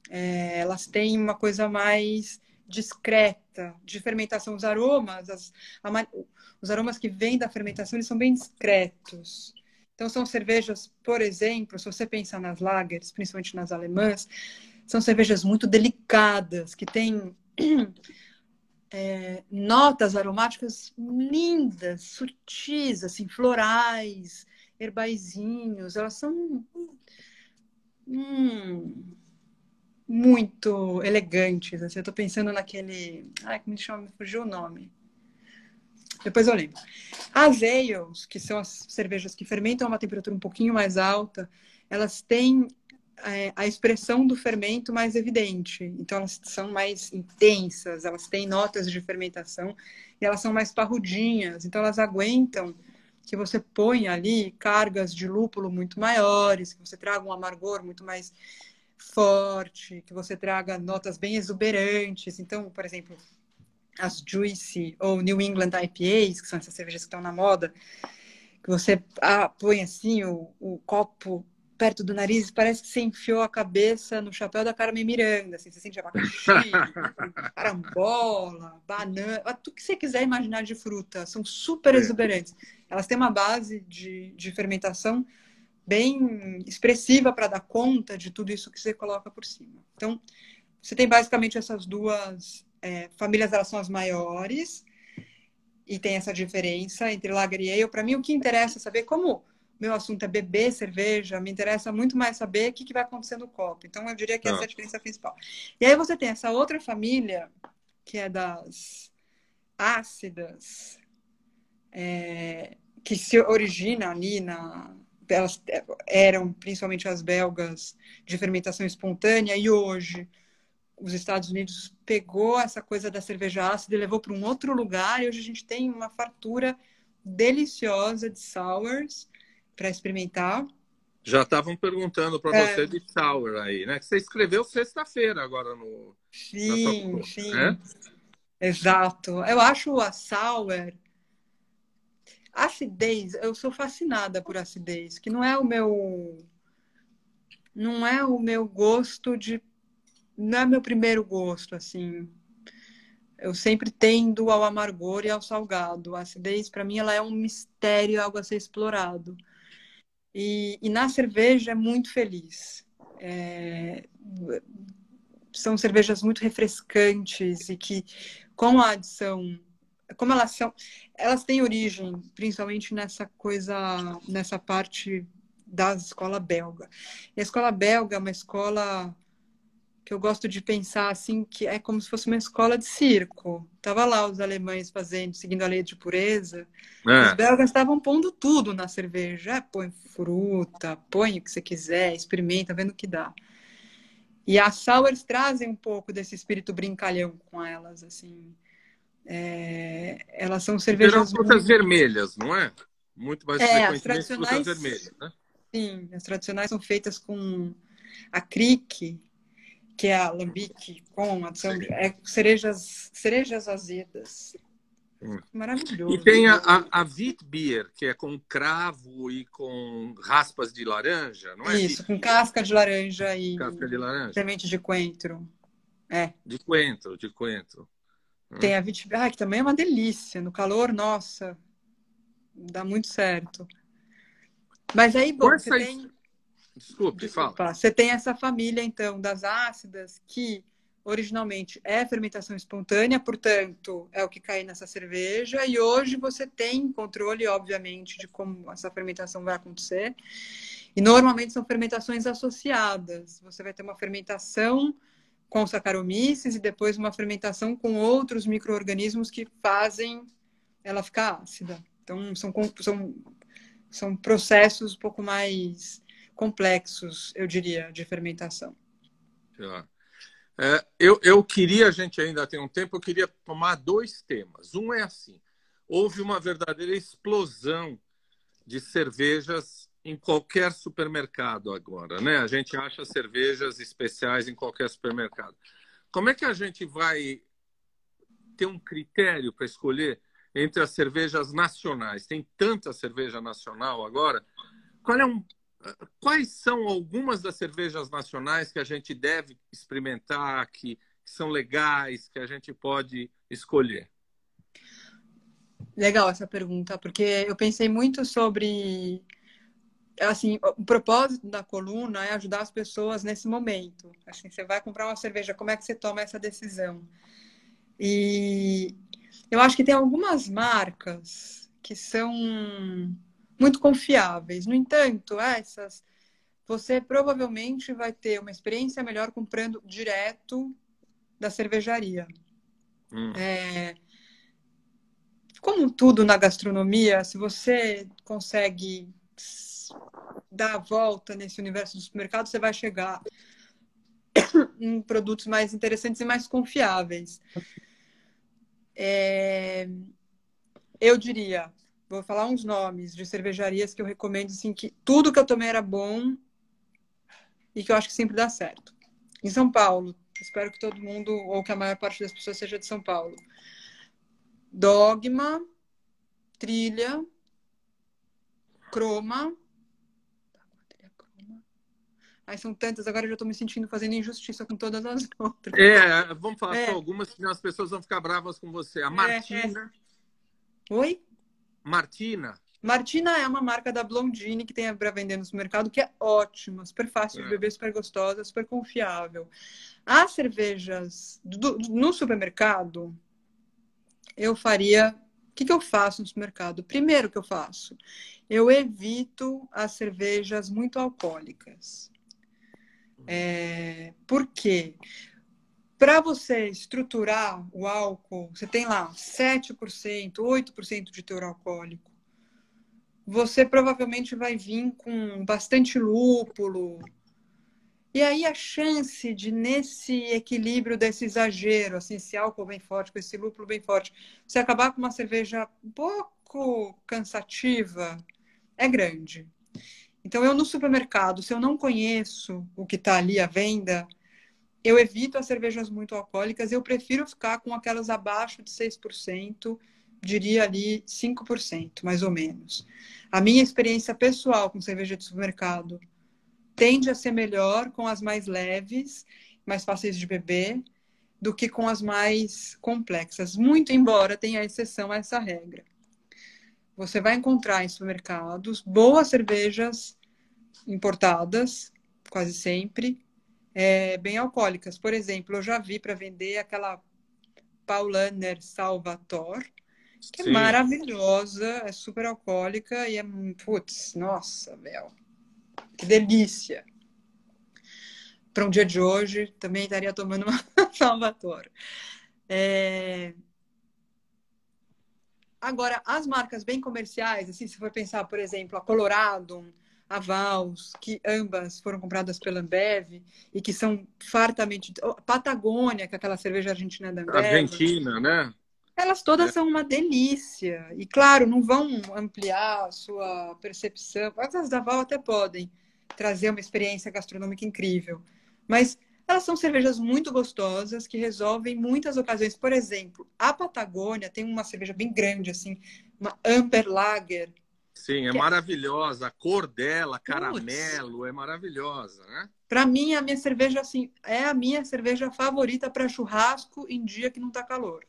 é, elas têm uma coisa mais discreta de fermentação. Os aromas, as, a, os aromas que vêm da fermentação, eles são bem discretos. Então, são cervejas, por exemplo, se você pensar nas lagers, principalmente nas alemãs, são cervejas muito delicadas, que têm é, notas aromáticas lindas, sutis, assim, florais, herbaizinhos. Elas são. Hum, muito elegantes. Assim, eu estou pensando naquele. Ai, como chama? Me fugiu o nome. Depois eu lembro. As ales, que são as cervejas que fermentam a uma temperatura um pouquinho mais alta, elas têm é, a expressão do fermento mais evidente. Então, elas são mais intensas, elas têm notas de fermentação e elas são mais parrudinhas. Então, elas aguentam que você ponha ali cargas de lúpulo muito maiores, que você traga um amargor muito mais forte, que você traga notas bem exuberantes. Então, por exemplo, as Juicy ou New England IPAs, que são essas cervejas que estão na moda, que você ah, põe assim o, o copo perto do nariz, parece que você enfiou a cabeça no chapéu da Carmen Miranda. Assim, você sente abacaxi, carambola, banana, tudo que você quiser imaginar de fruta. São super é. exuberantes. Elas têm uma base de, de fermentação bem expressiva para dar conta de tudo isso que você coloca por cima. Então, você tem basicamente essas duas é, famílias, elas são as maiores e tem essa diferença entre lager e ale. Para mim, o que interessa é saber como meu assunto é beber cerveja, me interessa muito mais saber o que, que vai acontecer no copo. Então, eu diria que essa é a ah. diferença principal. E aí você tem essa outra família, que é das ácidas, é, que se origina ali na. Elas eram principalmente as belgas de fermentação espontânea, e hoje os Estados Unidos pegou essa coisa da cerveja ácida e levou para um outro lugar, e hoje a gente tem uma fartura deliciosa de sours para experimentar. Já estavam perguntando para é... você de sour aí, né? Que você escreveu sexta-feira agora no. Sim, sim. É? Exato. Eu acho a sour. Acidez, eu sou fascinada por acidez, que não é o meu. Não é o meu gosto de. Não é meu primeiro gosto, assim. Eu sempre tendo ao amargor e ao salgado. A acidez, para mim, ela é um mistério, algo a ser explorado. E, e na cerveja é muito feliz. É, são cervejas muito refrescantes e que, com a adição, como elas são, elas têm origem principalmente nessa coisa, nessa parte da escola belga. E a escola belga é uma escola que eu gosto de pensar assim que é como se fosse uma escola de circo. Tava lá os alemães fazendo, seguindo a lei de pureza. É. Os belgas estavam pondo tudo na cerveja. É, põe fruta, põe o que você quiser, experimenta, vendo o que dá. E as sours trazem um pouco desse espírito brincalhão com elas, assim. É... elas são cervejas frutas muito... vermelhas, não é? Muito mais é, as tradicionais, frutas vermelhas, né? Sim, as tradicionais são feitas com a crique, que é a lambique com adição é cerejas, cerejas azedas. Hum. Maravilhoso. E tem a, a, a Beer, que é com cravo e com raspas de laranja, não é? Isso, com casca de laranja e casca de laranja. semente de coentro. É. De coentro, de coentro. Hum. Tem a Vitbier, ah, que também é uma delícia. No calor, nossa, dá muito certo. Mas aí, bom, você tem... Desculpe, Desculpa. fala. Você tem essa família, então, das ácidas, que originalmente é fermentação espontânea, portanto, é o que cai nessa cerveja, e hoje você tem controle, obviamente, de como essa fermentação vai acontecer. E normalmente são fermentações associadas. Você vai ter uma fermentação com Saccharomyces e depois uma fermentação com outros micro-organismos que fazem ela ficar ácida. Então, são, são, são processos um pouco mais complexos, eu diria, de fermentação. É, eu, eu queria, a gente ainda tem um tempo, eu queria tomar dois temas. Um é assim: houve uma verdadeira explosão de cervejas em qualquer supermercado agora, né? A gente acha cervejas especiais em qualquer supermercado. Como é que a gente vai ter um critério para escolher entre as cervejas nacionais? Tem tanta cerveja nacional agora. Qual é um Quais são algumas das cervejas nacionais que a gente deve experimentar, que, que são legais, que a gente pode escolher? Legal essa pergunta, porque eu pensei muito sobre assim, o propósito da coluna é ajudar as pessoas nesse momento. Assim, você vai comprar uma cerveja, como é que você toma essa decisão? E eu acho que tem algumas marcas que são muito confiáveis. No entanto, essas você provavelmente vai ter uma experiência melhor comprando direto da cervejaria. Hum. É, como tudo na gastronomia, se você consegue dar a volta nesse universo do supermercado, você vai chegar em produtos mais interessantes e mais confiáveis. É, eu diria vou falar uns nomes de cervejarias que eu recomendo, assim, que tudo que eu tomei era bom e que eu acho que sempre dá certo. Em São Paulo, espero que todo mundo, ou que a maior parte das pessoas seja de São Paulo. Dogma, Trilha, Croma. Aí são tantas, agora eu já estou me sentindo fazendo injustiça com todas as outras. É, vamos falar é. só algumas, senão as pessoas vão ficar bravas com você. A Martina. É, é. Oi? Martina. Martina é uma marca da Blondine que tem para vender no supermercado, que é ótima, super fácil de é. beber, super gostosa, super confiável. As cervejas do, no supermercado, eu faria. O que, que eu faço no supermercado? Primeiro que eu faço, eu evito as cervejas muito alcoólicas. É, por quê? Para você estruturar o álcool, você tem lá 7%, 8% de teor alcoólico você provavelmente vai vir com bastante lúpulo. E aí a chance de, nesse equilíbrio desse exagero, assim, esse álcool bem forte, com esse lúpulo bem forte, você acabar com uma cerveja um pouco cansativa, é grande. Então, eu no supermercado, se eu não conheço o que está ali à venda, eu evito as cervejas muito alcoólicas, eu prefiro ficar com aquelas abaixo de 6%, diria ali 5%, mais ou menos. A minha experiência pessoal com cerveja de supermercado tende a ser melhor com as mais leves, mais fáceis de beber, do que com as mais complexas, muito embora tenha exceção a essa regra. Você vai encontrar em supermercados boas cervejas importadas, quase sempre, é, bem alcoólicas. Por exemplo, eu já vi para vender aquela Paulaner Salvator, que é Sim. maravilhosa, é super alcoólica e é, putz, nossa, Bel, que delícia. Para um dia de hoje, também estaria tomando uma Salvatore. É... Agora, as marcas bem comerciais, assim, se for pensar, por exemplo, a Colorado, a Vals, que ambas foram compradas pela Ambev e que são fartamente. Patagônia, que é aquela cerveja argentina da Ambev. Argentina, né? Elas todas é. são uma delícia. E, claro, não vão ampliar a sua percepção. As da Val até podem trazer uma experiência gastronômica incrível. Mas elas são cervejas muito gostosas que resolvem muitas ocasiões. Por exemplo, a Patagônia tem uma cerveja bem grande, assim, uma Amber Lager. Sim, é, é maravilhosa. A cor dela, caramelo, Puts. é maravilhosa, né? Para mim, a minha cerveja, assim, é a minha cerveja favorita para churrasco em dia que não está calor.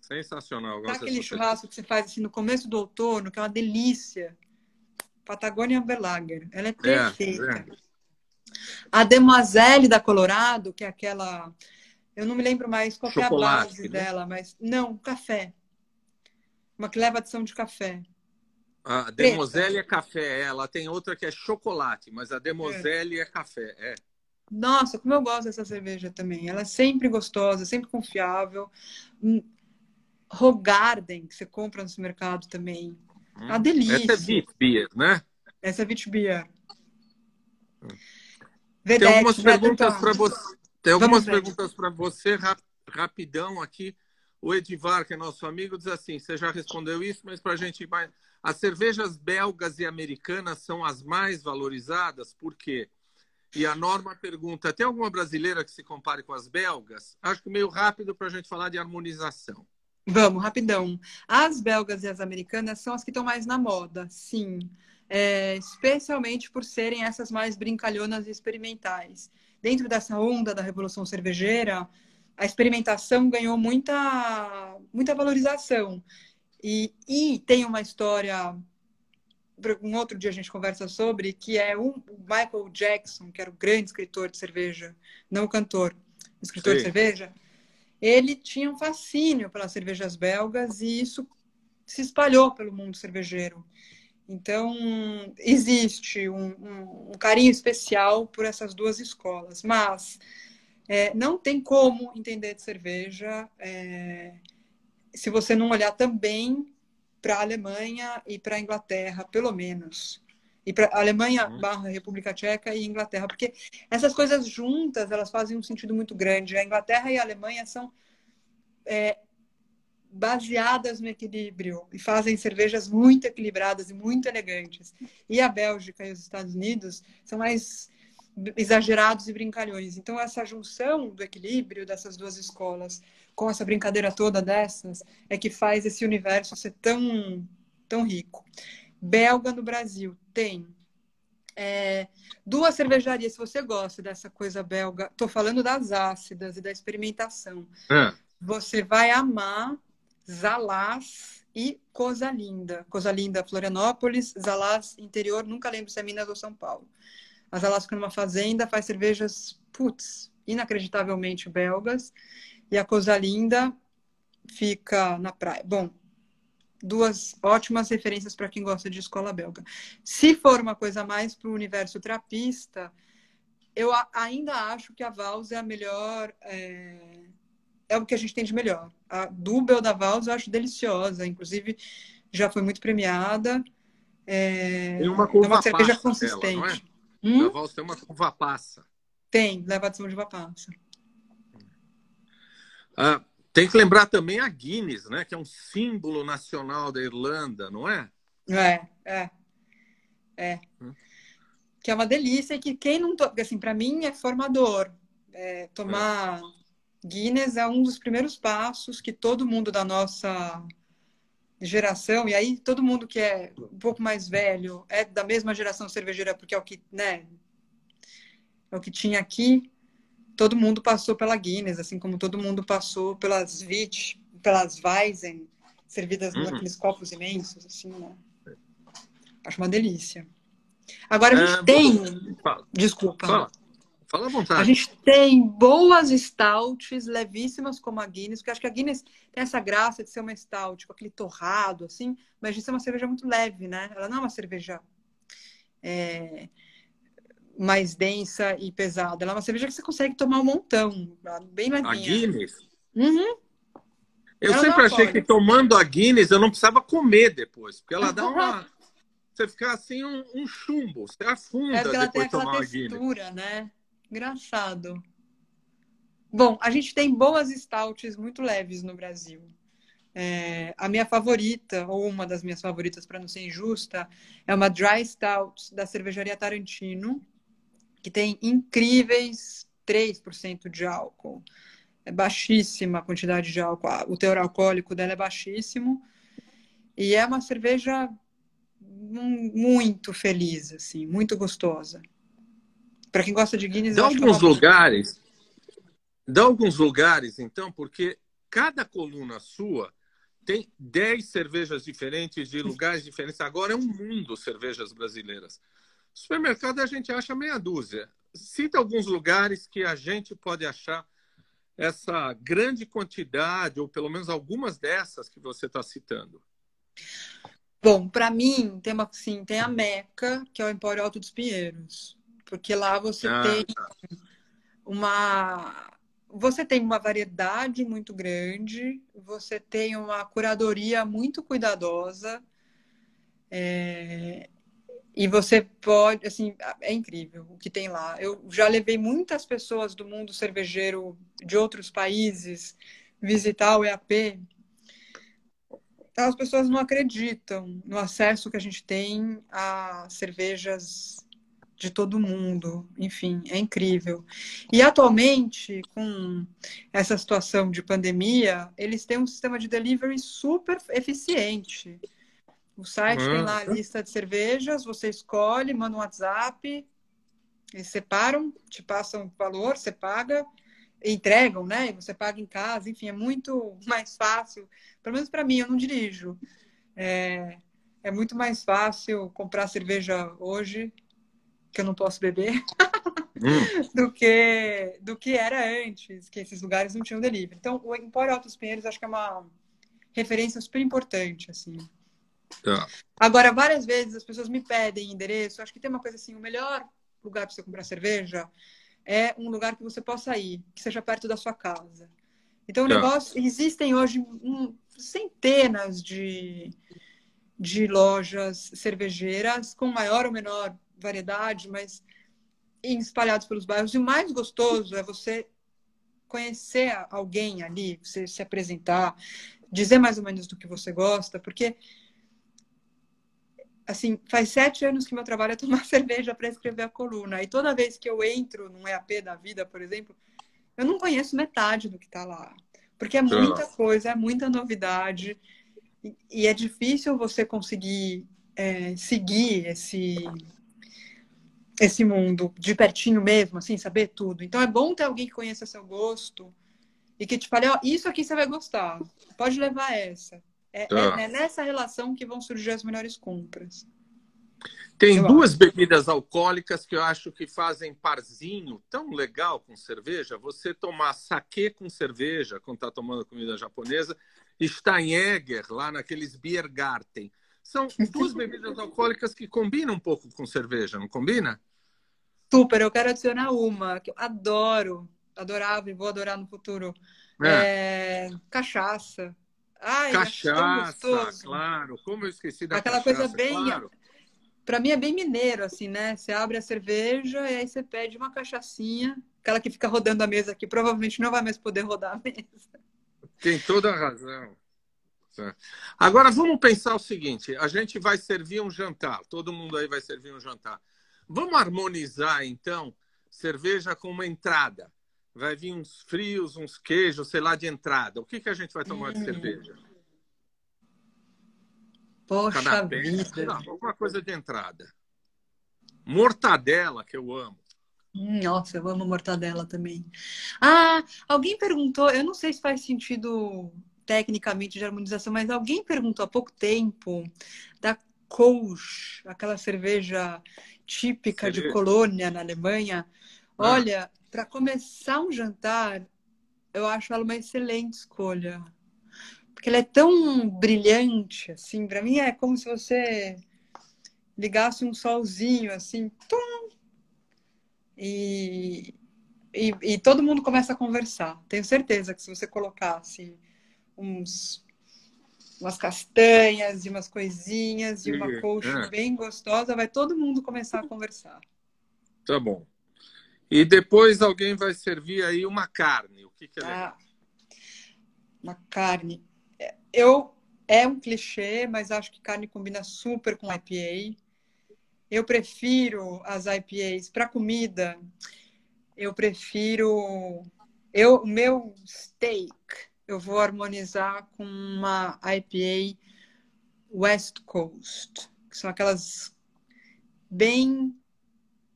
Sensacional. Tá aquele churrasco que você faz assim no começo do outono, que é uma delícia. Patagônia Amberlager. Ela é, é perfeita. É, é. A Demoiselle da Colorado, que é aquela. Eu não me lembro mais qual é a base né? dela, mas. Não, café. Uma que leva adição de café. A Demoiselle é café, ela tem outra que é chocolate, mas a Demoiselle é, é café, é. Nossa, como eu gosto dessa cerveja também. Ela é sempre gostosa, sempre confiável. Hum, Rogarden, que você compra no supermercado também. Hum. Uma delícia. Essa é Witbier, né? Essa é Witbier. Hum. Vedete, Tem algumas perguntas para você. Tem algumas Vamos perguntas para você rap, rapidão aqui. O Edivar, que é nosso amigo, diz assim: você já respondeu isso, mas para a gente vai. As cervejas belgas e americanas são as mais valorizadas, por quê? E a Norma pergunta: tem alguma brasileira que se compare com as belgas? Acho que meio rápido para a gente falar de harmonização. Vamos, rapidão. As belgas e as americanas são as que estão mais na moda, sim. É, especialmente por serem essas mais brincalhonas e experimentais. Dentro dessa onda da Revolução Cervejeira, a experimentação ganhou muita, muita valorização. E, e tem uma história, um outro dia a gente conversa sobre, que é um, o Michael Jackson, que era o grande escritor de cerveja, não o cantor, escritor Sim. de cerveja, ele tinha um fascínio pelas cervejas belgas e isso se espalhou pelo mundo cervejeiro. Então, existe um, um, um carinho especial por essas duas escolas, mas é, não tem como entender de cerveja é, se você não olhar também para a Alemanha e para a Inglaterra, pelo menos. E para Alemanha uhum. barra República Tcheca e Inglaterra, porque essas coisas juntas elas fazem um sentido muito grande. A Inglaterra e a Alemanha são é, baseadas no equilíbrio e fazem cervejas muito equilibradas e muito elegantes. E a Bélgica e os Estados Unidos são mais exagerados e brincalhões. Então essa junção do equilíbrio dessas duas escolas com essa brincadeira toda dessas é que faz esse universo ser tão tão rico belga no Brasil tem É, duas cervejarias, se você gosta dessa coisa belga, estou falando das ácidas e da experimentação. É. Você vai amar Zalás e Coisa Linda. Coisa Linda, Florianópolis, Zalás, interior, nunca lembro se é Minas ou São Paulo. A Zalás fica numa fazenda, faz cervejas, putz, inacreditavelmente belgas. E a Coisa Linda fica na praia. Bom, duas ótimas referências para quem gosta de escola belga. Se for uma coisa mais para o universo trapista, eu ainda acho que a Vals é a melhor. É, é o que a gente tem de melhor. A Dubel da Vals eu acho deliciosa, inclusive já foi muito premiada. É, tem uma, é uma cerveja consistente. Dela, é? hum? A Vals tem uma curva passa. Tem, leva adição de uva passa. Ah, tem que lembrar também a Guinness, né? Que é um símbolo nacional da Irlanda, não é? É, é. É. Hum. Que é uma delícia e que quem não... To... Assim, para mim é formador. É, tomar é. Guinness é um dos primeiros passos que todo mundo da nossa geração, e aí todo mundo que é um pouco mais velho é da mesma geração cervejeira, porque é o que, né, é o que tinha aqui, todo mundo passou pela Guinness, assim como todo mundo passou pelas Vit, pelas Weizen, servidas uhum. naqueles copos imensos, assim, né? Acho uma delícia. Agora a gente é, tem. Fala. Desculpa. Fala. Fala à vontade. A gente tem boas stouts levíssimas como a Guinness, porque acho que a Guinness tem essa graça de ser uma stout, com aquele torrado, assim, mas de ser uma cerveja muito leve, né? Ela não é uma cerveja. É mais densa e pesada. Ela é uma cerveja que você consegue tomar um montão, bem levinha. A Guinness? Uhum. Eu ela sempre achei que tomando a Guinness eu não precisava comer depois, porque ela dá uma... você fica assim um, um chumbo, você afunda é depois de tomar a Guinness. né? Engraçado. Bom, a gente tem boas stouts muito leves no Brasil. É, a minha favorita, ou uma das minhas favoritas, para não ser injusta, é uma Dry Stout da cervejaria Tarantino, que tem incríveis 3% de álcool. É baixíssima a quantidade de álcool. O teor alcoólico dela é baixíssimo. E é uma cerveja muito feliz, assim, muito gostosa. Para quem gosta de Guinness, dá alguns é lugares. Dá alguns lugares, então, porque cada coluna sua tem 10 cervejas diferentes de lugares diferentes. Agora é um mundo cervejas brasileiras. Supermercado a gente acha meia dúzia. Cita alguns lugares que a gente pode achar essa grande quantidade, ou pelo menos algumas dessas que você está citando. Bom, para mim, tem, uma, sim, tem a Meca, que é o Empório Alto dos Pinheiros. Porque lá você ah, tem tá. uma. Você tem uma variedade muito grande, você tem uma curadoria muito cuidadosa. É, e você pode, assim, é incrível o que tem lá. Eu já levei muitas pessoas do mundo cervejeiro de outros países visitar o EAP. As pessoas não acreditam no acesso que a gente tem a cervejas de todo mundo. Enfim, é incrível. E atualmente, com essa situação de pandemia, eles têm um sistema de delivery super eficiente. O site uhum. tem lá a lista de cervejas, você escolhe, manda um WhatsApp, eles separam, te passam o valor, você paga, entregam, né? E você paga em casa, enfim, é muito mais fácil. Pelo menos para mim, eu não dirijo. É, é muito mais fácil comprar cerveja hoje, que eu não posso beber, hum. do, que, do que era antes, que esses lugares não tinham delivery. Então, o Empório Altos Pinheiros acho que é uma referência super importante, assim. Tá. Agora, várias vezes as pessoas me pedem endereço. Acho que tem uma coisa assim: o melhor lugar para você comprar cerveja é um lugar que você possa ir, que seja perto da sua casa. Então, o tá. negócio. Existem hoje um, centenas de, de lojas cervejeiras com maior ou menor variedade, mas espalhados pelos bairros. E o mais gostoso é você conhecer alguém ali, você se apresentar, dizer mais ou menos do que você gosta, porque assim, faz sete anos que meu trabalho é tomar cerveja para escrever a coluna. E toda vez que eu entro num EAP da vida, por exemplo, eu não conheço metade do que está lá. Porque é muita coisa, é muita novidade. E, e é difícil você conseguir é, seguir esse, esse mundo de pertinho mesmo, assim, saber tudo. Então é bom ter alguém que conheça seu gosto e que te fale, ó, isso aqui você vai gostar. Pode levar essa. É, tá. é, é nessa relação que vão surgir as melhores compras. Tem eu duas acho. bebidas alcoólicas que eu acho que fazem parzinho tão legal com cerveja. Você tomar saquê com cerveja, quando está tomando comida japonesa, Steinegger, lá naqueles Biergarten. São duas bebidas alcoólicas que combinam um pouco com cerveja, não combina? Super, eu quero adicionar uma que eu adoro, adorava e vou adorar no futuro. É. É, cachaça. Ai, cachaça, claro. Como eu esqueci da Aquela cachaça, coisa bem claro para mim é bem mineiro, assim, né? Você abre a cerveja e aí você pede uma cachaçinha, aquela que fica rodando a mesa aqui, provavelmente não vai mais poder rodar a mesa. Tem toda a razão. Agora vamos pensar o seguinte: a gente vai servir um jantar, todo mundo aí vai servir um jantar. Vamos harmonizar então cerveja com uma entrada. Vai vir uns frios, uns queijos, sei lá, de entrada. O que, que a gente vai tomar hum. de cerveja? Poxa Canapé, vida. Não, alguma coisa de entrada. Mortadela, que eu amo. Hum, nossa, eu amo mortadela também. Ah, alguém perguntou, eu não sei se faz sentido tecnicamente de harmonização, mas alguém perguntou há pouco tempo da Kolsch, aquela cerveja típica de Colônia, na Alemanha. Ah. Olha, para começar um jantar, eu acho ela uma excelente escolha porque ela é tão brilhante, assim, para mim é como se você ligasse um solzinho, assim, tum, e, e, e, todo mundo começa a conversar. Tenho certeza que se você colocasse uns, umas castanhas e umas coisinhas e uma coxa é. bem gostosa, vai todo mundo começar a conversar. Tá bom. E depois alguém vai servir aí uma carne. O que, que é ah, Uma carne eu é um clichê, mas acho que carne combina super com IPA. Eu prefiro as IPAs para comida. Eu prefiro eu o meu steak eu vou harmonizar com uma IPA West Coast, que são aquelas bem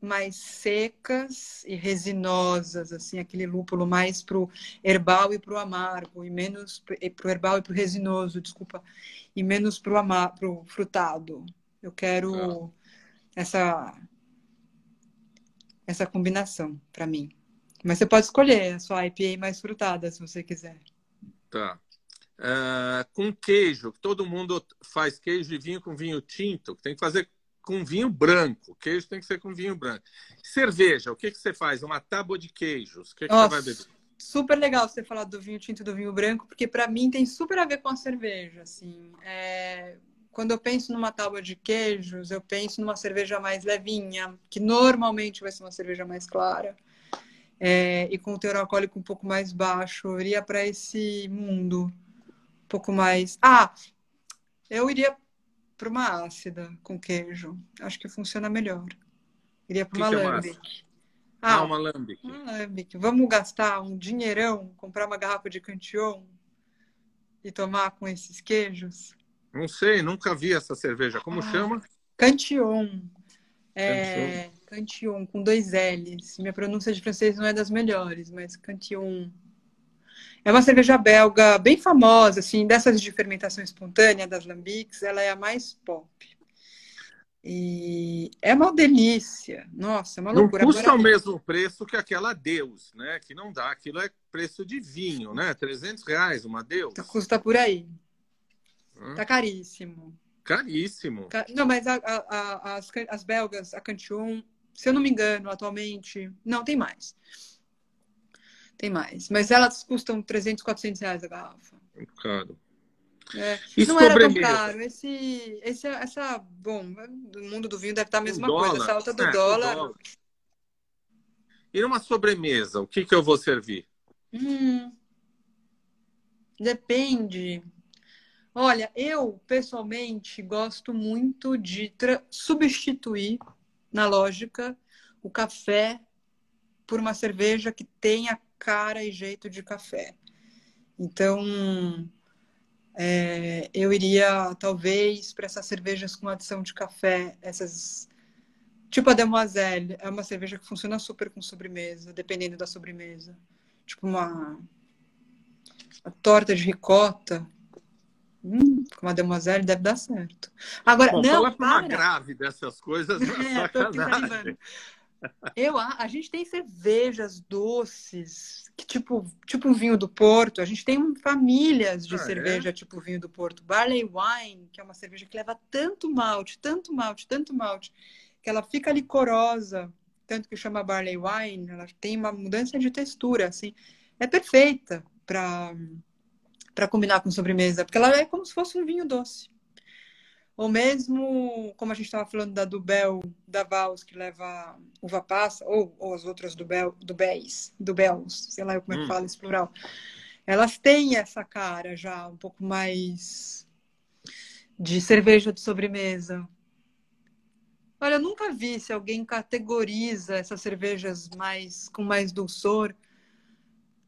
mais secas e resinosas, assim, aquele lúpulo mais pro herbal e pro amargo, e menos pro herbal e pro resinoso, desculpa, e menos pro amar, pro frutado. Eu quero ah. essa essa combinação para mim. Mas você pode escolher a sua IPA mais frutada, se você quiser. Tá. Uh, com queijo, todo mundo faz queijo e vinho com vinho tinto. Tem que fazer com vinho branco. Queijo tem que ser com vinho branco. Cerveja, o que, que você faz? Uma tábua de queijos. O que, que você vai beber? Super legal você falar do vinho tinto e do vinho branco, porque para mim tem super a ver com a cerveja. Assim, é... quando eu penso numa tábua de queijos, eu penso numa cerveja mais levinha, que normalmente vai ser uma cerveja mais clara. É... e com o teor alcoólico um pouco mais baixo, eu iria para esse mundo um pouco mais. Ah, eu iria para uma ácida com queijo. Acho que funciona melhor. Iria para uma que lambic. Que ah, ah, uma lambic. Uma lambic. Vamos gastar um dinheirão, comprar uma garrafa de Cantillon e tomar com esses queijos? Não sei, nunca vi essa cerveja. Como ah, chama? Cantillon. É, Cantillon, com dois L's. Minha pronúncia de francês não é das melhores, mas Cantillon. É uma cerveja belga bem famosa, assim, dessas de fermentação espontânea das lambics, ela é a mais pop. E é uma delícia. Nossa, é uma loucura. Não custa Agora... o mesmo preço que aquela Deus, né? Que não dá. Aquilo é preço de vinho, né? 300 reais uma Deus. Custa por aí. Hum? Tá caríssimo. Caríssimo. Não, mas a, a, a, as, as belgas, a Cantillon, se eu não me engano, atualmente... Não, tem mais. Tem mais. Mas elas custam 300, 400 reais a garrafa. Muito caro. É. Não era tão caro. Esse, esse, essa, bom, o mundo do vinho deve estar a mesma coisa. Essa alta do é, dólar. dólar. E numa sobremesa, o que, que eu vou servir? Hum, depende. Olha, eu pessoalmente gosto muito de substituir, na lógica, o café por uma cerveja que tenha cara e jeito de café. Então, é, eu iria talvez para essas cervejas com adição de café, essas Tipo a Demoiselle, é uma cerveja que funciona super com sobremesa, dependendo da sobremesa. Tipo uma, uma torta de ricota. Hum, com uma Demoiselle deve dar certo. Agora, Bom, não, pra uma para. grave dessas coisas é É, sacanagem. Eu, a, a gente tem cervejas doces, que tipo, tipo um vinho do Porto. A gente tem famílias de Ah, é? cerveja tipo vinho do Porto. Barley Wine, que é uma cerveja que leva tanto malte, tanto malte, tanto malte, que ela fica licorosa, tanto que chama Barley Wine. Ela tem uma mudança de textura, assim. É perfeita para para combinar com sobremesa, porque ela é como se fosse um vinho doce. Ou mesmo, como a gente estava falando da Dubel, da Vals, que leva uva passa, ou, ou as outras Dubel, Dubéis, Dubels, sei lá como é que Hum. fala esse plural. Elas têm essa cara já um pouco mais de cerveja de sobremesa. Olha, eu nunca vi se alguém categoriza essas cervejas mais com mais dulçor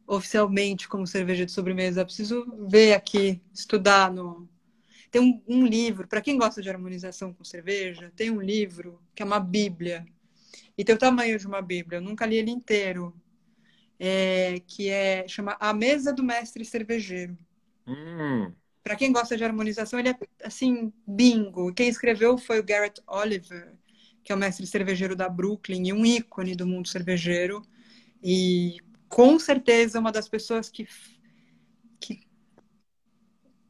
oficialmente como cerveja de sobremesa. Preciso ver aqui, estudar no. Tem um, um livro, para quem gosta de harmonização com cerveja, tem um livro que é uma bíblia. E tem o tamanho de uma bíblia, eu nunca li ele inteiro. É, que é chama A Mesa do Mestre Cervejeiro. Hum, Para quem gosta de harmonização, ele é assim, bingo. Quem escreveu foi o Garrett Oliver, que é o mestre cervejeiro da Brooklyn e um ícone do mundo cervejeiro. E com certeza uma das pessoas que, que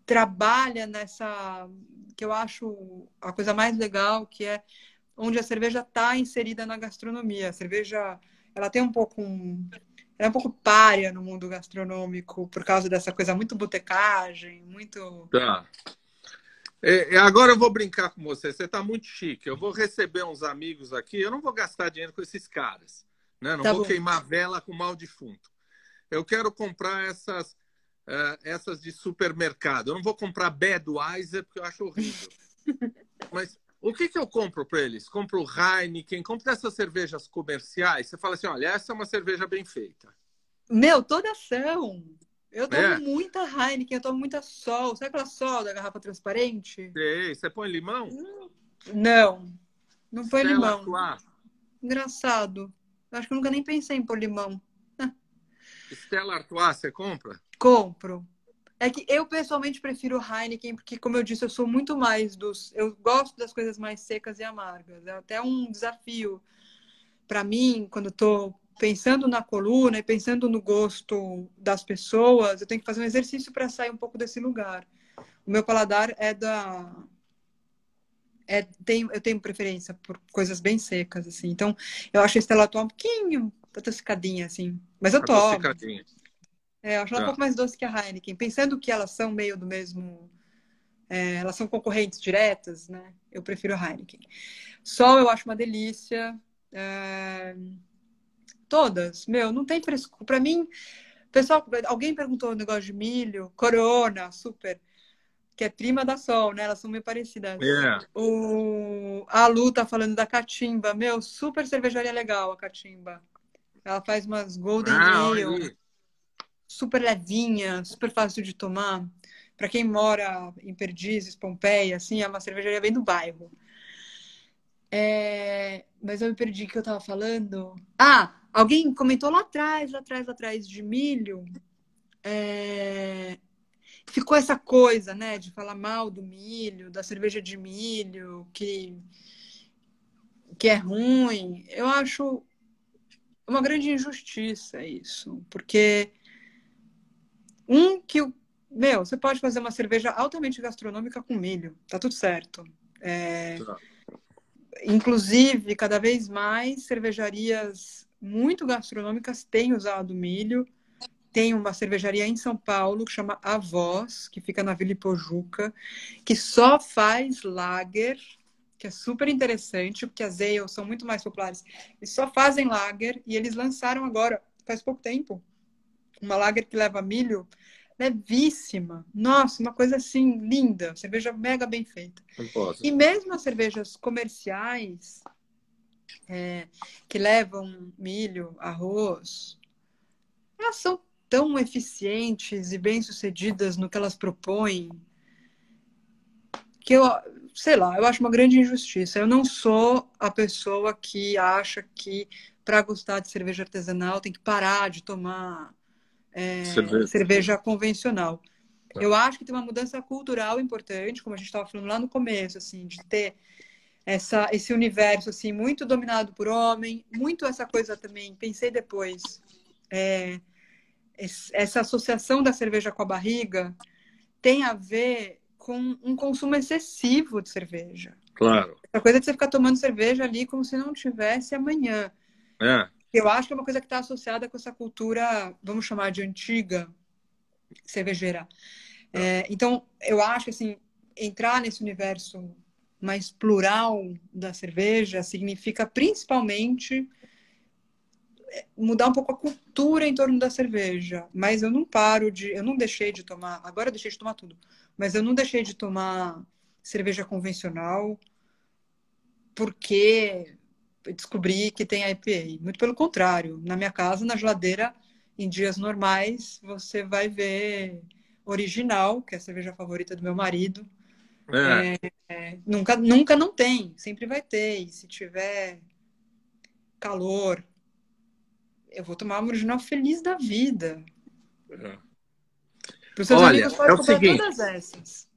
trabalha nessa, que eu acho a coisa mais legal, que é onde a cerveja está inserida na gastronomia. A cerveja, ela tem um pouco um, ela é um pouco párea no mundo gastronômico por causa dessa coisa muito botecagem, muito. tá. É, é, agora eu vou brincar com você. Você está muito chique. Eu vou receber uns amigos aqui. Eu não vou gastar dinheiro com esses caras. Né? Não Tá vou bom. queimar vela com mal defunto. Eu quero comprar essas, eh, essas de supermercado. Eu não vou comprar Budweiser, porque eu acho horrível. Mas o que, que eu compro para eles? Compro Heineken, compro essas cervejas comerciais. Você fala assim: olha, essa é uma cerveja bem feita. Meu, toda ação. Eu tomo É. muita Heineken, eu tomo muita Sol. Sabe aquela Sol da garrafa transparente? Sei, você põe limão? Não, não foi Stella limão. Artois. Engraçado. Eu acho que eu nunca nem pensei em pôr limão. Stella Artois, você compra? Compro. É que eu pessoalmente prefiro Heineken, porque, como eu disse, eu sou muito mais dos. Eu gosto das coisas mais secas e amargas. É até um desafio para mim, quando estou pensando na coluna e pensando no gosto das pessoas, eu tenho que fazer um exercício para sair um pouco desse lugar. O meu paladar é da. É, tem, eu tenho preferência por coisas bem secas, assim. Então, eu acho a Stella Artois um pouquinho adocicadinha, assim. Mas eu tomo. É, eu acho ela um Tá. pouco mais doce que a Heineken. Pensando que elas são meio do mesmo. é, elas são concorrentes diretas, né? Eu prefiro a Heineken. Sol eu acho uma delícia. é, Todas, meu, não tem frescura. Pra mim, pessoal, alguém perguntou o negócio de milho, Corona, super, que é prima da Sol, né? Elas são meio parecidas. É. O... A Lu tá falando da Catimba. Meu, super cervejaria legal a Catimba. Ela faz umas Golden Ah, Ale super levinha, super fácil de tomar. Para quem mora em Perdizes, Pompeia, assim, é uma cervejaria bem do bairro. É, Mas eu me perdi o que eu tava falando. Ah, alguém comentou lá atrás, lá atrás, lá atrás de milho. É, Ficou essa coisa, né, de falar mal do milho, da cerveja de milho, que que é ruim. Eu acho uma grande injustiça isso, porque um que o meu, você pode fazer uma cerveja altamente gastronômica com milho, tá tudo certo. É, Tá. inclusive, cada vez mais cervejarias muito gastronômicas têm usado milho. Tem uma cervejaria em São Paulo que chama A Voz, que fica na Vila Ipojuca, que só faz lager, que é super interessante, porque as ales são muito mais populares. Eles só fazem lager e eles lançaram agora, faz pouco tempo, uma lager que leva milho levíssima. Nossa, uma coisa assim linda, cerveja mega bem feita. E mesmo as cervejas comerciais, é, que levam milho, arroz, elas são tão eficientes e bem-sucedidas no que elas propõem que eu, sei lá, eu acho uma grande injustiça. Eu não sou a pessoa que acha que para gostar de cerveja artesanal tem que parar de tomar é, cerveja. cerveja. convencional. Tá. Eu acho que tem uma mudança cultural importante, como a gente estava falando lá no começo, assim, de ter essa, esse universo assim muito dominado por homem, muito essa coisa também. Pensei depois, é, essa associação da cerveja com a barriga tem a ver com um consumo excessivo de cerveja. Claro. A coisa de você ficar tomando cerveja ali como se não tivesse amanhã. É. Eu acho que é uma coisa que está associada com essa cultura, vamos chamar de antiga cervejeira. É, então, eu acho que assim, entrar nesse universo mais plural da cerveja significa principalmente mudar um pouco a cultura em torno da cerveja. Mas eu não paro de. Eu não deixei de tomar. Agora eu deixei de tomar tudo. Mas eu não deixei de tomar cerveja convencional porque descobri que tem IPA. Muito pelo contrário. Na minha casa, na geladeira, em dias normais, você vai ver original, que é a cerveja favorita do meu marido. É. É, é, nunca, nunca não tem, sempre vai ter. E se tiver calor, eu vou tomar uma original feliz da vida. É. Olha, é o seguinte, todas essas.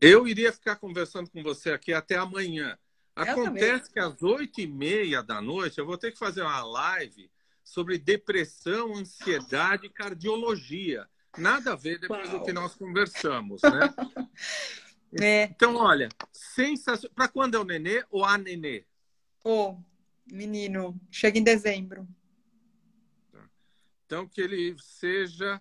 Eu iria ficar conversando com você aqui até amanhã. Acontece que às oito e meia da noite eu vou ter que fazer uma live sobre depressão, ansiedade e cardiologia. Nada a ver depois Uau. do que nós conversamos, né? é. Então, olha, sensacional. Para quando é o nenê ou a nenê? O menino. Chega em dezembro. Então, que ele seja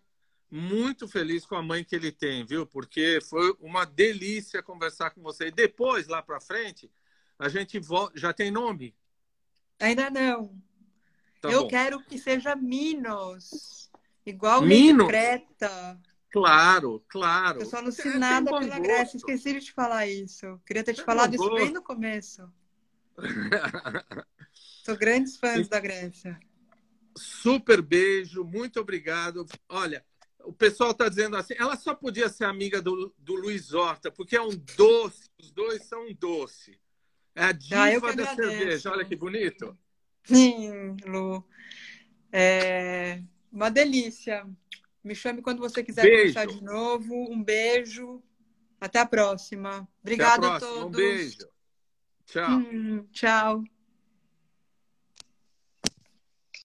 muito feliz com a mãe que ele tem, viu? Porque foi uma delícia conversar com você. E depois, lá para frente, a gente volta. Já tem nome? Ainda não. Tá Eu bom. quero que seja Minos. Igual Minos? Creta. Claro, claro. Eu só não sei nada pela gosto. Grécia. Esqueci de te falar isso. Queria ter te falado isso bem no começo. Sou grandes fãs da Grécia. Super beijo, muito obrigado. Olha, o pessoal está dizendo assim, ela só podia ser amiga do, do Luiz Horta, porque é um doce, os dois são um doce. É a ah, diva ah, da cerveja, olha que bonito. Sim, Lu. É uma delícia. Me chame quando você quiser beijo. conversar de novo. Um beijo. Até a próxima. Obrigada a, a, todos. Um beijo. Tchau. Hum, tchau.